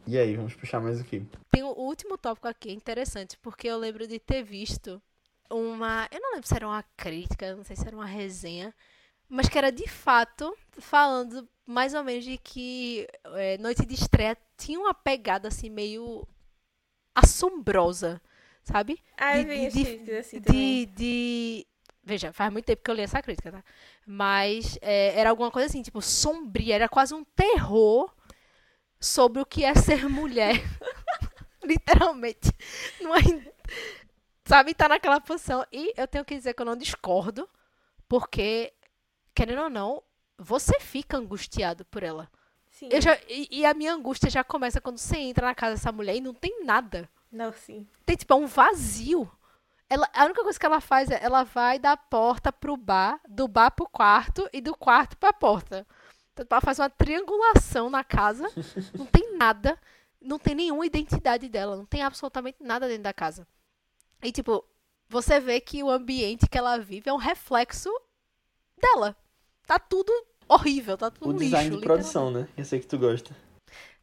E aí, vamos puxar mais o quê? Tem o último tópico aqui, interessante, porque eu lembro de ter visto uma. Eu não lembro se era uma crítica, não sei se era uma resenha, mas que era de fato falando mais ou menos de que é, Noite de Estreia tinha uma pegada assim meio assombrosa, sabe? Ah, eu De- vi de- de- assim também. de, de. Veja, faz muito tempo que eu li essa crítica, tá? Mas é, era alguma coisa assim, tipo, sombria, era quase um terror sobre o que é ser mulher. [LAUGHS] Literalmente. Não é, sabe, tá naquela posição. E eu tenho que dizer que eu não discordo, porque, querendo ou não, você fica angustiado por ela. Sim. Eu já, e, e a minha angústia já começa quando você entra na casa dessa mulher e não tem nada Não, sim. tem tipo é um vazio. Ela, a única coisa que ela faz é ela vai da porta pro bar, do bar pro quarto e do quarto pra porta. Ela faz uma triangulação na casa, não tem nada, não tem nenhuma identidade dela, não tem absolutamente nada dentro da casa. E tipo, você vê que o ambiente que ela vive é um reflexo dela. Tá tudo horrível, tá tudo O um design lixo, de produção, né? Eu sei que tu gosta.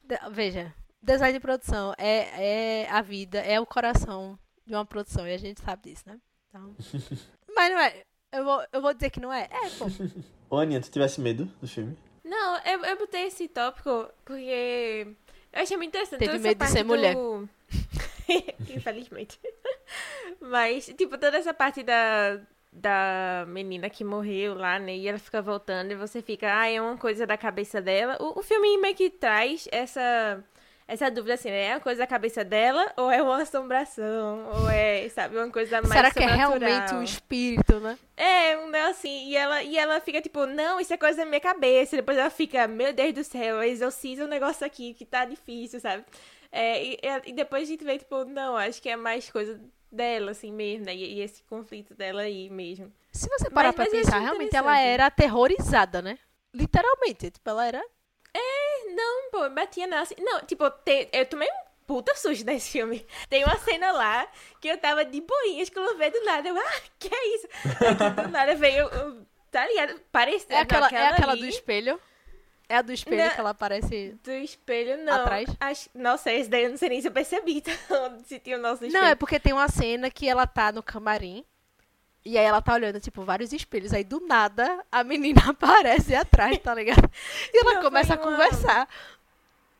de- Veja, design de produção é, é a vida, é o coração de uma produção, e a gente sabe disso, né? Então... [LAUGHS] Mas não é. Eu vou, eu vou dizer que não é. É, pô. [LAUGHS] Ô, Aninha, tu tivesse medo do filme? Não, eu, eu botei esse tópico porque eu achei muito interessante. Teve medo de ser mulher. do- [LAUGHS] Infelizmente. [LAUGHS] Mas, tipo, toda essa parte da, da menina que morreu lá, né? E ela fica voltando e você fica, ah, é uma coisa da cabeça dela. O, o filme meio que traz essa, essa dúvida assim, né? É uma coisa da cabeça dela ou é uma assombração? Ou é, sabe, uma coisa mais Será que é realmente um espírito, né? É, um negócio assim, e ela, e ela fica tipo, não, isso é coisa da minha cabeça. E depois ela fica, meu Deus do céu, exorciza um negócio aqui que tá difícil, sabe? É, e, e depois a gente vê, tipo, não, acho que é mais coisa dela, assim mesmo, né? E, e esse conflito dela aí mesmo. Se você parar Mas- pra mas pensar, realmente ela era aterrorizada, né? Literalmente. Tipo, ela era. Não, pô, batia nela assim. Não, tipo, te- eu tomei um puta susto nesse filme. Tem uma cena lá que eu tava de boinhas que eu veio do nada. Eu, ah, que é isso? Aqui do nada veio, tá ligado? Parecendo É aquela, é aquela ali. do espelho. É a do espelho Não. que ela aparece. Do espelho, não. Atrás? Acho... Nossa, esse daí eu não sei nem se eu percebi, [LAUGHS] então, se tinha o nosso espelho. Não, é porque tem uma cena que ela tá no camarim. E aí ela tá olhando, tipo, vários espelhos. Aí do nada a menina [LAUGHS] aparece atrás, tá ligado? E ela Não, começa a uma- conversar.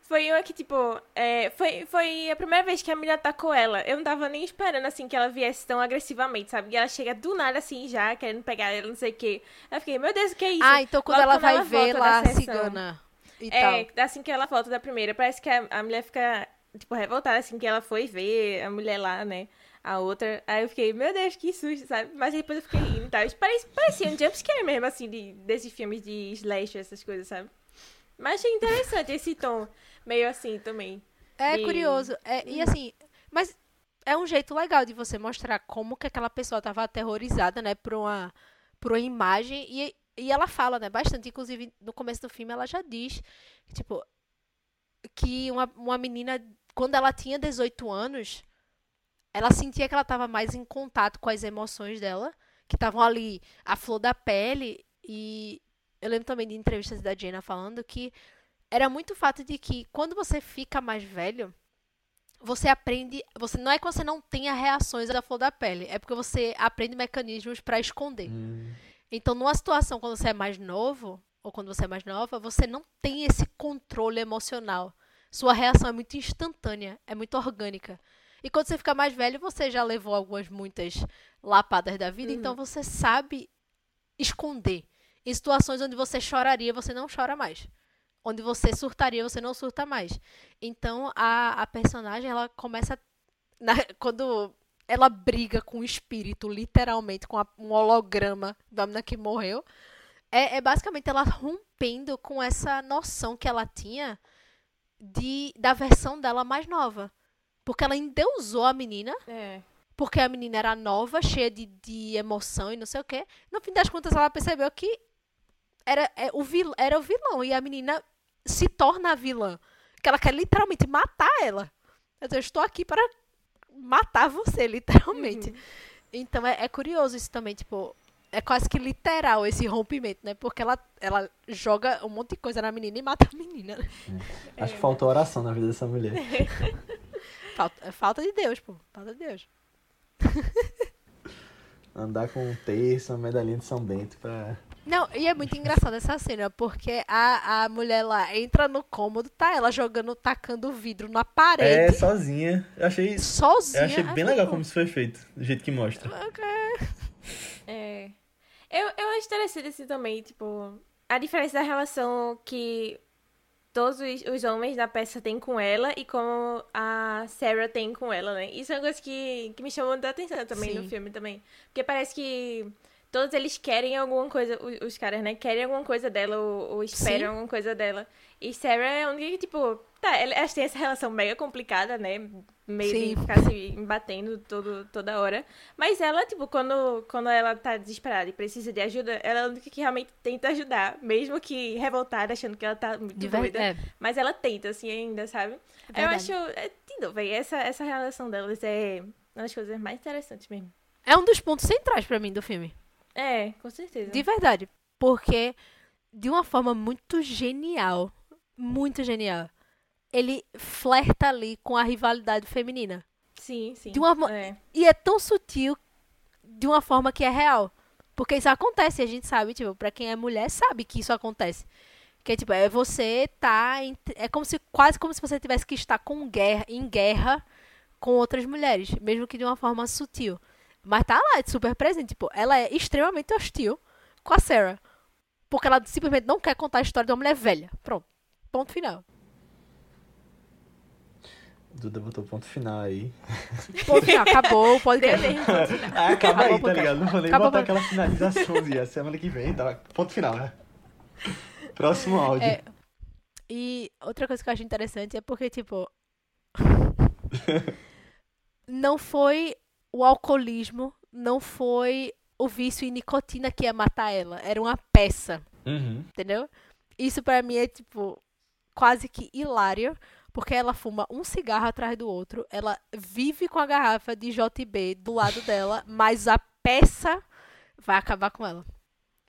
Foi uma que, tipo, é, foi, foi a primeira vez que a menina atacou ela. Eu não tava nem esperando, assim, que ela viesse tão agressivamente, sabe? E ela chega do nada, assim, já, querendo pegar ela, não sei o quê. Eu fiquei, meu Deus, o que é isso? Ah, então quando Logo ela vai ver volta lá a cigana e É, tal. assim que ela volta da primeira, parece que a, a mulher fica, tipo, revoltada, assim, que ela foi ver a mulher lá, né? A outra. Aí eu fiquei, meu Deus, que susto, sabe? Mas depois eu fiquei rindo e tal. Isso Parecia, parecia um jumpscare mesmo, assim, de, desses filmes de slash, essas coisas, sabe? Mas achei interessante esse tom, meio assim também. É curioso. É, e assim, mas é um jeito legal de você mostrar como que aquela pessoa tava aterrorizada, né, por uma, por uma imagem. E, e ela fala, né, bastante. Inclusive, no começo do filme, ela já diz, tipo, que uma, uma menina, quando ela tinha 18 anos, ela sentia que ela tava mais em contato com as emoções dela, que estavam ali à flor da pele. E eu lembro também de entrevistas da Jenna falando que era muito o fato de que quando você fica mais velho, você aprende, você não é que você não tenha reações da flor da pele, é porque você aprende mecanismos para esconder. Hum. Então, numa situação quando você é mais novo, ou quando você é mais nova, você não tem esse controle emocional. Sua reação é muito instantânea, é muito orgânica. E quando você fica mais velho, você já levou algumas, muitas lapadas da vida, então você sabe esconder. Em situações onde você choraria, você não chora mais. Onde você surtaria, você não surta mais. Então, a, a personagem, ela começa. [LAUGHS] na- quando ela briga com o espírito, literalmente, com a- um holograma da menina que morreu, é, é basicamente ela rompendo com essa noção que ela tinha de, da versão dela mais nova. Porque ela endeusou a menina, É. porque a menina era nova, cheia de, de emoção e não sei o quê. No fim das contas, ela percebeu que era, é, o, vil, era o vilão. E a menina se torna a vilã. Que ela quer literalmente matar ela. Eu estou aqui para matar você, literalmente. Então é, é curioso isso também, tipo. É quase que literal esse rompimento, né? Porque ela, ela joga um monte de coisa na menina e mata a menina. né? Acho que faltou oração na vida dessa mulher. [LAUGHS] Falta, é falta de Deus, pô. Falta de Deus. [LAUGHS] Andar com um terço, uma medalhinha de São Bento pra. Não, e é muito engraçado essa cena, porque a, a mulher lá entra no cômodo, tá ela jogando, tacando vidro na É, parede, sozinha. Eu achei, sozinha. eu achei bem legal eu como isso foi feito, do jeito que mostra. fico, [LAUGHS] É. Eu, eu acho interessante assim também, tipo, a diferença da relação que todos os, os homens da peça têm com ela e como a Sarah tem com ela, né? Isso é uma coisa que, que me chamou muita atenção também Sim. no filme também. Porque parece que todos eles querem alguma coisa, os, os caras, né? Querem alguma coisa dela ou, ou esperam Sim. alguma coisa dela. E Sarah é a única que, tipo, tá, ela- elas têm essa relação mega complicada, né? Meio Sim. de ficar se embatendo todo, toda hora. Mas ela, tipo, quando, quando ela tá desesperada e precisa de ajuda, ela é a única que realmente tenta ajudar. Mesmo que revoltada, achando que ela tá muito De doida. é. Mas ela tenta, assim, ainda, sabe? Eu acho. É, novo, véi, essa, essa relação delas é uma das coisas mais interessantes mesmo. É um dos pontos centrais pra mim do filme. É, com certeza. De verdade. Porque, de uma forma muito genial, muito genial, ele flerta ali com a rivalidade feminina. Sim, sim. De uma É. E é tão sutil de uma forma que é real. Porque isso acontece, a gente sabe, tipo, pra quem é mulher, sabe que isso acontece. Que tipo, é você tá. É como se. Quase como se você tivesse que estar com guerra, em guerra com outras mulheres. Mesmo que de uma forma sutil. Mas tá lá, é super presente. Tipo, ela é extremamente hostil com a Sarah. Porque ela simplesmente não quer contar a história de uma mulher velha. Pronto. Ponto final. Duda botou ponto final aí. [LAUGHS] Ponto final. Acabou o podcast. Ah, acaba Acabou aí, tá ligado? Não nem Acabou botar aquela finalização de semana que vem, tá? Ponto final, né? [LAUGHS] Próximo áudio. É, e outra coisa que eu acho interessante é porque, tipo. [LAUGHS] não foi o alcoolismo, não foi o vício em nicotina que ia matar ela. Era uma peça, Uhum. entendeu? Isso pra mim é, tipo, quase que hilário. Porque ela fuma um cigarro atrás do outro, ela vive com a garrafa de JB do lado [LAUGHS] dela, mas a peça vai acabar com ela.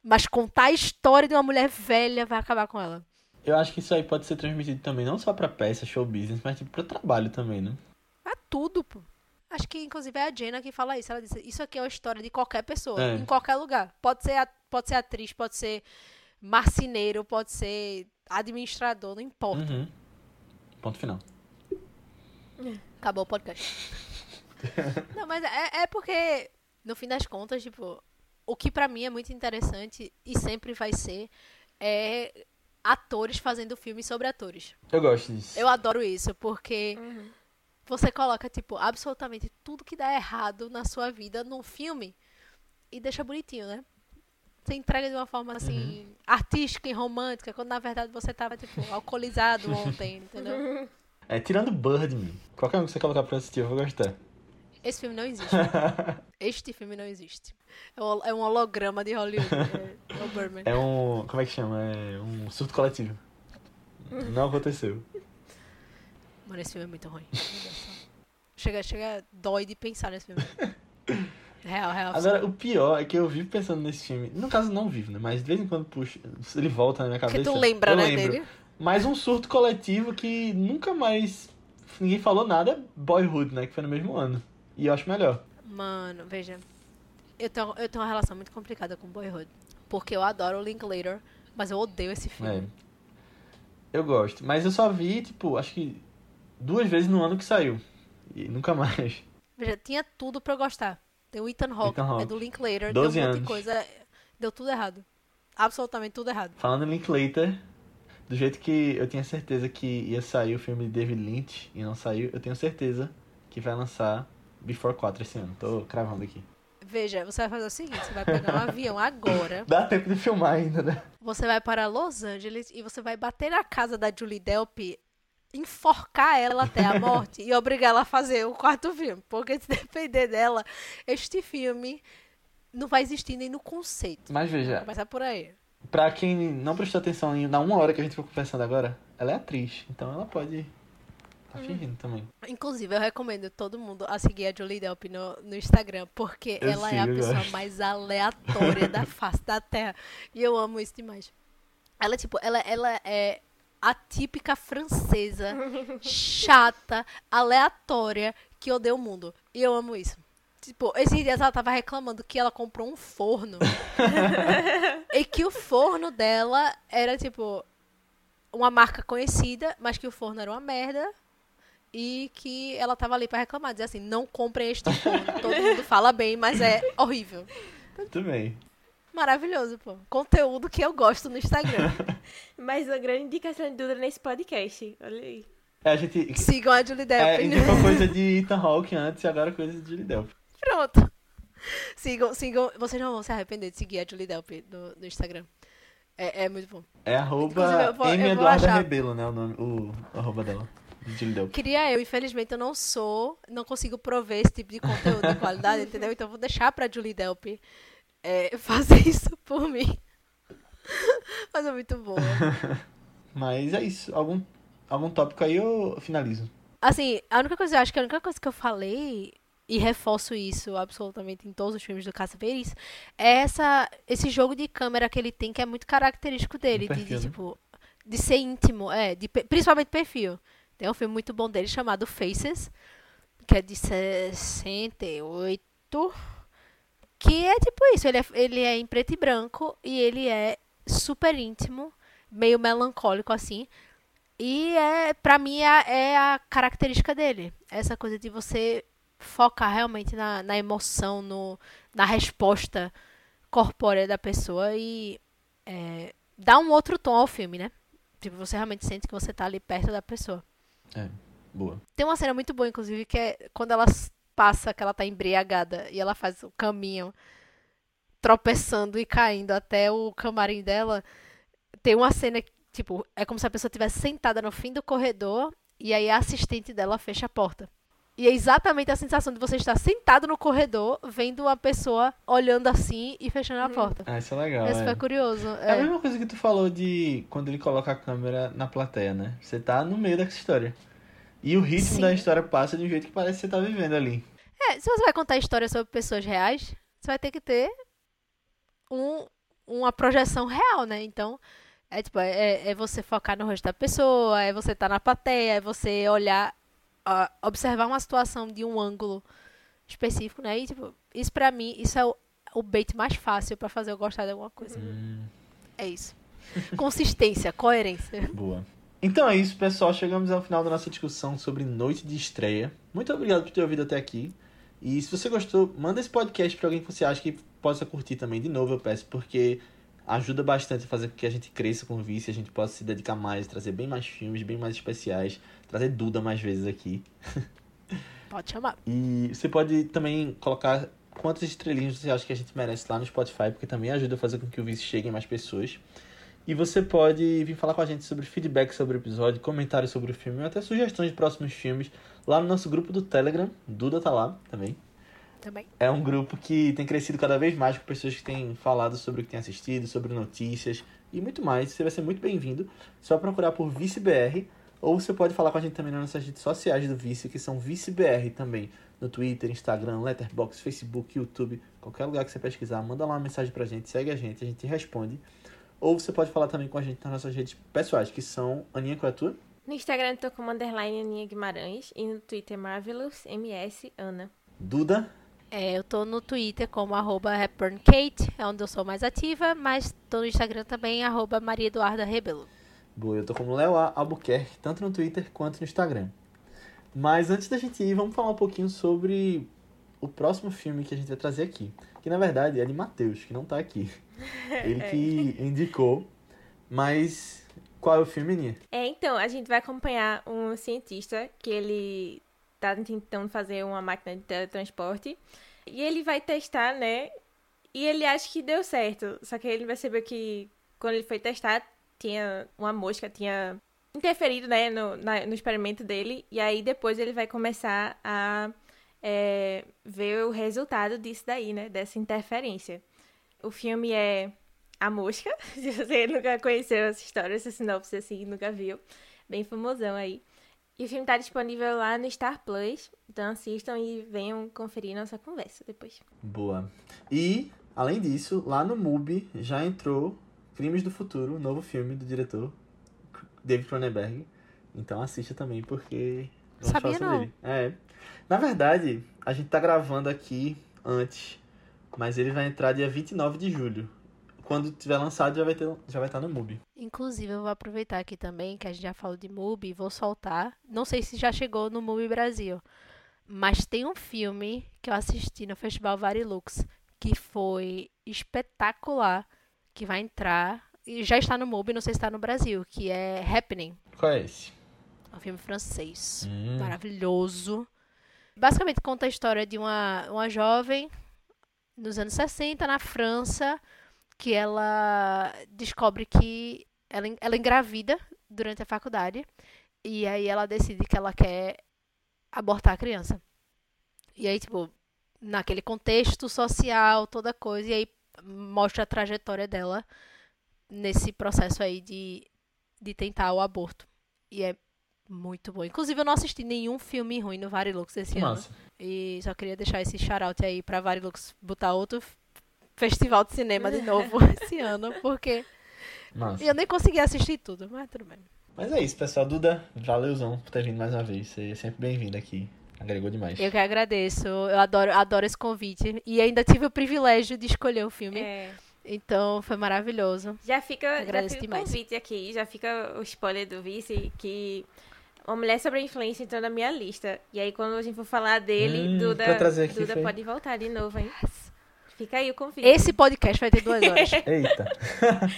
Mas contar a história de uma mulher velha vai acabar com ela. Eu acho que isso aí pode ser transmitido também, não só pra peça, show business, mas tipo pro trabalho também, né? É tudo, pô. Acho que inclusive é a Jenna que fala isso. Ela disse, isso aqui é uma história de qualquer pessoa, É. em qualquer lugar. Pode ser, pode ser atriz, pode ser marceneiro, pode ser administrador, não importa. Uhum. Ponto final. Acabou o podcast. [LAUGHS] não, mas é, é porque, no fim das contas, tipo, o que pra mim é muito interessante e sempre vai ser é atores fazendo filmes sobre atores. Eu gosto disso. Eu adoro isso, porque Uhum. você coloca, tipo, absolutamente tudo que dá errado na sua vida num filme e deixa bonitinho, né? Você entrega de uma forma, assim, artística e romântica, quando na verdade você tava, tipo, alcoolizado [LAUGHS] ontem, entendeu? É, tirando Birdman, qualquer um que você colocar pra assistir, eu vou gostar. Esse filme não existe. [LAUGHS] Este filme não existe. É um- É holograma de Hollywood. [LAUGHS] É, é o Birdman. É um. Como é que chama? É um surto coletivo. Não aconteceu. Mano, esse filme é muito ruim. Chega, chega, dói de pensar nesse filme. Real, real. Agora, o pior é que eu vivo pensando nesse filme. No caso, não vivo, né? Mas de vez em quando puxa, ele volta na minha cabeça. tu lembra, eu né, lembro. dele? Mas um surto coletivo que nunca mais ninguém falou nada é Boyhood, né? Que foi no mesmo ano. E eu acho melhor. Mano, veja. Eu tenho, eu tenho uma relação muito complicada com Boyhood. porque eu adoro o Linklater, mas eu odeio esse filme. É. Eu gosto. Mas eu só vi, tipo, acho que duas vezes no ano que saiu. E nunca mais. Veja, tinha tudo pra eu gostar. Tem o Ethan Hawke, Ethan Hawke. é do Linklater, 12 deu um monte de anos. coisa. Deu tudo errado. Absolutamente tudo errado. Falando em Linklater, do jeito que eu tinha certeza que ia sair o filme de David Lynch e não saiu, eu tenho certeza que vai lançar Before 4 esse ano. Tô cravando aqui. Veja, você vai fazer o seguinte: você vai pegar um [LAUGHS] avião agora, Dá tempo de filmar ainda, né? você vai para Los Angeles e você vai bater na casa da Julie Delpy, enforcar ela até a morte e obrigar ela a fazer o quarto filme. Porque se depender dela, este filme não vai existir nem no conceito. Mas veja, Começar por aí. pra quem não prestou atenção na uma hora que a gente ficou conversando agora, ela é atriz, então ela pode tá fingindo também. Inclusive, eu recomendo todo mundo a seguir a Julie Delpy no, no Instagram, porque Eu ela é a pessoa gosto. mais aleatória da [LAUGHS] face da Terra. E eu amo isso demais. Ela, tipo, ela, ela é a típica francesa, chata, aleatória, que odeia o mundo. E eu amo isso. Tipo, esses dias ela tava reclamando que ela comprou um forno. [LAUGHS] e que o forno dela era, tipo, uma marca conhecida, mas que o forno era uma merda. E que ela tava ali pra reclamar, dizer assim, não comprem este forno. Todo mundo fala bem, mas é horrível. Tudo bem. Maravilhoso, pô. Conteúdo que eu gosto no Instagram. [LAUGHS] Mais uma grande indicação de Duda nesse podcast. Olha aí. É, a gente Sigam a Julie é, Delpy. indicou coisa de Ethan Hawke antes e agora coisa de Julie Delpy. Pronto. Sigam, sigam. Vocês não vão se arrepender de seguir a Julie Delpy no, no Instagram. É, é muito bom. É arroba M. Eduarda. Rebelo, né? O, nome, o arroba dela. Queria eu, infelizmente eu não sou, não consigo prover esse tipo de conteúdo de qualidade, [LAUGHS] entendeu? Então eu vou deixar pra Julie Delpy é, [LAUGHS] fazer isso por mim. Mas é muito bom. [LAUGHS] Mas é isso. Algum, algum tópico aí eu finalizo. Assim, a única coisa, eu acho que a única coisa que eu falei, e reforço isso absolutamente em todos os filmes do Caça Veris, é essa, esse jogo de câmera que ele tem, que é muito característico dele. Do de- perfil, de, né? tipo, de ser íntimo, é, de, principalmente perfil. Tem um filme muito bom dele chamado Faces, que é de 68, que é tipo isso, ele é, ele é em preto e branco e ele é super íntimo, meio melancólico assim. E é, pra mim é, a- é a característica dele. Essa coisa de você focar realmente na, na emoção, no, na resposta corpórea da pessoa e é, dar um outro tom ao filme, né? Tipo, você realmente sente que você tá ali perto da pessoa. É, boa. Tem uma cena muito boa, inclusive, que é quando ela s- passa, que ela tá embriagada e ela faz o caminho tropeçando e caindo até o camarim dela. Tem uma cena, que, tipo, é como se a pessoa estivesse sentada no fim do corredor e aí a assistente dela fecha a porta. E é exatamente a sensação de você estar sentado no corredor, vendo uma pessoa olhando assim e fechando a porta. Ah, isso é legal. Esse é. foi curioso. É a É. mesma coisa que tu falou de quando ele coloca a câmera na plateia, né? Você tá no meio dessa história. E o ritmo Sim. da história passa de um jeito que parece que você tá vivendo ali. É, se você vai contar histórias sobre pessoas reais, você vai ter que ter um, uma projeção real, né? Então, é tipo, é, é você focar no rosto da pessoa, é você estar na plateia, é você olhar, ó, observar uma situação de um ângulo específico, né? E, tipo, isso pra mim, isso é o, o bait mais fácil pra fazer eu gostar de alguma coisa. Hum, É isso. Consistência, coerência. boa. Então é isso, pessoal. Chegamos ao final da nossa discussão sobre noite de estreia. Muito obrigado por ter ouvido até aqui. E se você gostou, manda esse podcast pra alguém que você acha que possa curtir também. De novo, eu peço, porque ajuda bastante a fazer com que a gente cresça com o vício, a gente possa se dedicar mais, trazer bem mais filmes, bem mais especiais, trazer Duda mais vezes aqui. [LAUGHS] Pode chamar. E você pode também colocar quantas estrelinhas você acha que a gente merece lá no Spotify, porque também ajuda a fazer com que o vídeo chegue a mais pessoas. E você pode vir falar com a gente sobre feedback sobre o episódio, comentários sobre o filme, ou até sugestões de próximos filmes lá no nosso grupo do Telegram. Duda tá lá também. Também. É um grupo que tem crescido cada vez mais com pessoas que têm falado sobre o que têm assistido, sobre notícias e muito mais. Você vai ser muito bem-vindo. Só procurar por ViceBR ou você pode falar com a gente também nas nossas redes sociais do Vice, que são ViceBR também. No Twitter, Instagram, Letterboxd, Facebook, YouTube, qualquer lugar que você pesquisar, manda lá uma mensagem pra gente, segue a gente, a gente responde. Ou você pode falar também com a gente nas nossas redes pessoais, que são Aninha, qual é a tua? No Instagram eu tô como underline Aninha Guimarães e no Twitter Marvelous MS Ana. Duda. É, eu tô no Twitter como arroba HepburnKate, é onde eu sou mais ativa, mas tô no Instagram também, arroba Maria Eduarda Rebelo. Boa, eu tô como Léo. Albuquerque, tanto no Twitter quanto no Instagram. Mas antes da gente ir, vamos falar um pouquinho sobre o próximo filme que a gente vai trazer aqui. Que na verdade é de Matheus, que não tá aqui. [LAUGHS] Ele que indicou. Mas qual é o filme, Nia? É, então, a gente vai acompanhar um cientista que ele tá tentando fazer uma máquina de teletransporte. E ele vai testar, né? E ele acha que deu certo. Só que ele percebeu que quando ele foi testar, tinha uma mosca, tinha interferido, né, no, na, no experimento dele. E aí depois ele vai começar a é, ver o resultado disso daí, né? Dessa interferência. O filme é A Mosca. [LAUGHS] Se você nunca conheceu essa história, essa sinopse assim, nunca viu. Bem famosão aí. E o filme tá disponível lá no Star Plus. Então assistam e venham conferir nossa conversa depois. Boa. E, além disso, lá no MUBI já entrou Crimes do Futuro, novo filme do diretor David Cronenberg. Então assista também, porque Sabia não. É. Na verdade, a gente tá gravando aqui antes, mas ele vai entrar dia 29 de julho. Quando tiver lançado, já vai, ter, já vai estar no MUBI. Inclusive, eu vou aproveitar aqui também, que a gente já falou de MUBI, vou soltar. Não sei se já chegou no MUBI Brasil, mas tem um filme que eu assisti no Festival Varilux, que foi espetacular, que vai entrar, e já está no MUBI, não sei se está no Brasil, que é Happening, Qual é esse? É um filme francês. Hum, maravilhoso. Basicamente conta a história de uma, uma jovem nos anos 60 na França que ela descobre que ela, ela engravida durante a faculdade e aí ela decide que ela quer abortar a criança. E aí, tipo, naquele contexto social, toda coisa, e aí mostra a trajetória dela nesse processo aí de, de tentar o aborto. E é muito bom. Inclusive, eu não assisti nenhum filme ruim no Varilux esse ano. massa. E só queria deixar esse shout aí pra Varilux botar outro festival de cinema de novo [LAUGHS] esse ano, porque Massa. eu nem consegui assistir tudo, mas tudo bem. Mas é isso, pessoal. Duda, valeuzão por ter vindo mais uma vez. Você é sempre bem-vindo aqui. Agregou demais. Eu que agradeço, eu adoro, adoro esse convite. E ainda tive o privilégio de escolher o filme, É. então foi maravilhoso. Já fica, já fica o convite aqui, já fica o spoiler do vice, que uma mulher sobre a influência entrou na minha lista. E aí, quando a gente for falar dele, Hum, Duda, aqui Duda foi- pode voltar de novo, hein? Fica aí o convite. Esse podcast vai ter duas horas. [LAUGHS] Eita, [LAUGHS]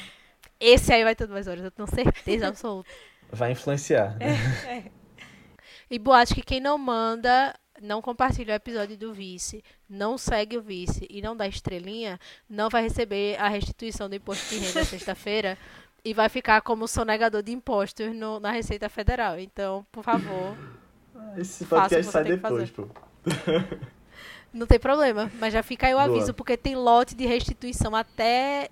Esse aí vai ter duas horas, eu tenho certeza absoluta. vai influenciar. É. né? E boate que quem não manda, não compartilha o episódio do vice, não segue o vice e não dá estrelinha, não vai receber a restituição do imposto de renda [LAUGHS] sexta-feira e vai ficar como sonegador de impostos no- na Receita Federal. Então, por favor, Esse o que podcast sai depois, pô. [LAUGHS] não tem problema, mas já fica aí o Boa. aviso, porque tem lote de restituição até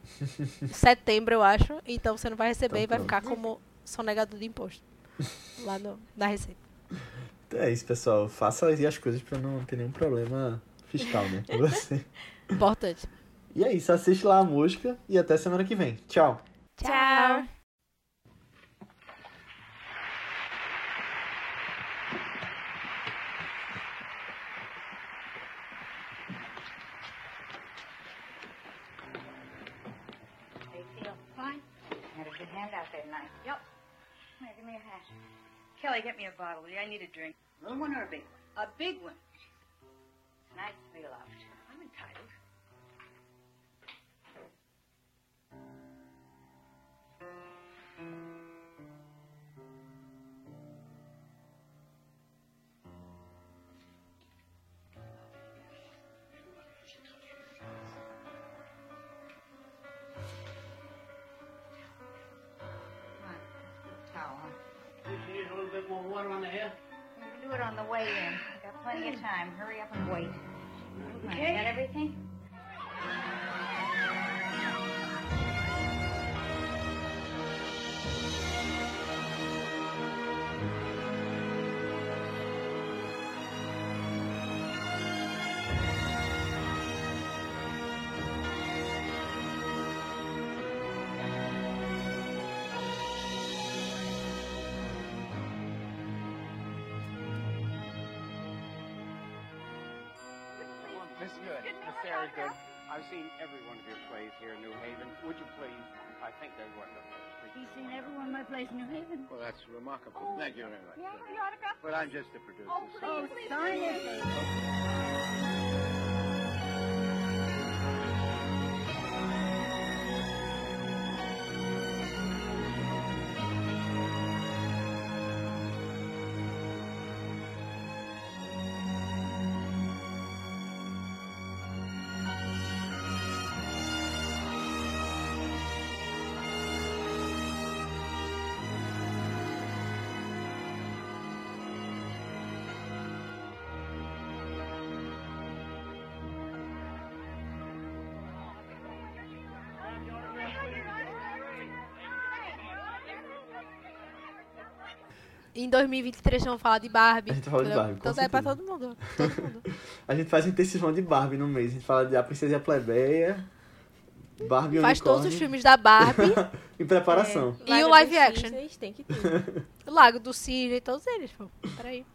setembro, eu acho. Então você não vai receber Então e vai pronto. ficar como sonegador de imposto lá no- na Receita. Então é isso, pessoal. Faça aí as coisas pra não ter nenhum problema fiscal, né? [LAUGHS] Você. Importante. E é isso. Assiste lá a música e até semana que vem. Tchau. Feel fine. Had a good hand out there tonight. Yep. Here, give me your hat. Kelly, get me a bottle, will you? I need a drink. A little one or a big one? A big one. It's nice to be loved. More water on the hair? We can do it on the way in. We've got plenty of time. Hurry up and wait. Okay. Got everything? Good. Miss Sarah Good. I've seen every one of your plays here in New Haven. Would you please? I think they were. He's seen every one of my plays in New Haven. Well, that's remarkable. Oh. Thank you very much. Yeah, your autograph? But I'm just a producer. Oh, sign oh, it. Em 2023 vamos falar de Barbie. A gente fala de? Barbie, com Então é pra todo mundo. Todo mundo. [LAUGHS] A gente faz intensivão de Barbie no mês. A gente fala de A Princesa e a Plebeia, Barbie e Faz todos os filmes da Barbie, [LAUGHS] em preparação. E o live action? Cisnes Tem que ter. o [LAUGHS] Lago do Cisne, todos eles, pô. Peraí.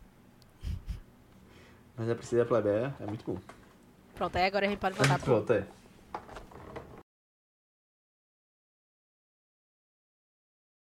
Mas A Princesa e a Plebeia é muito bom. Pronto, aí agora a gente pode voltar pro Pronto, é.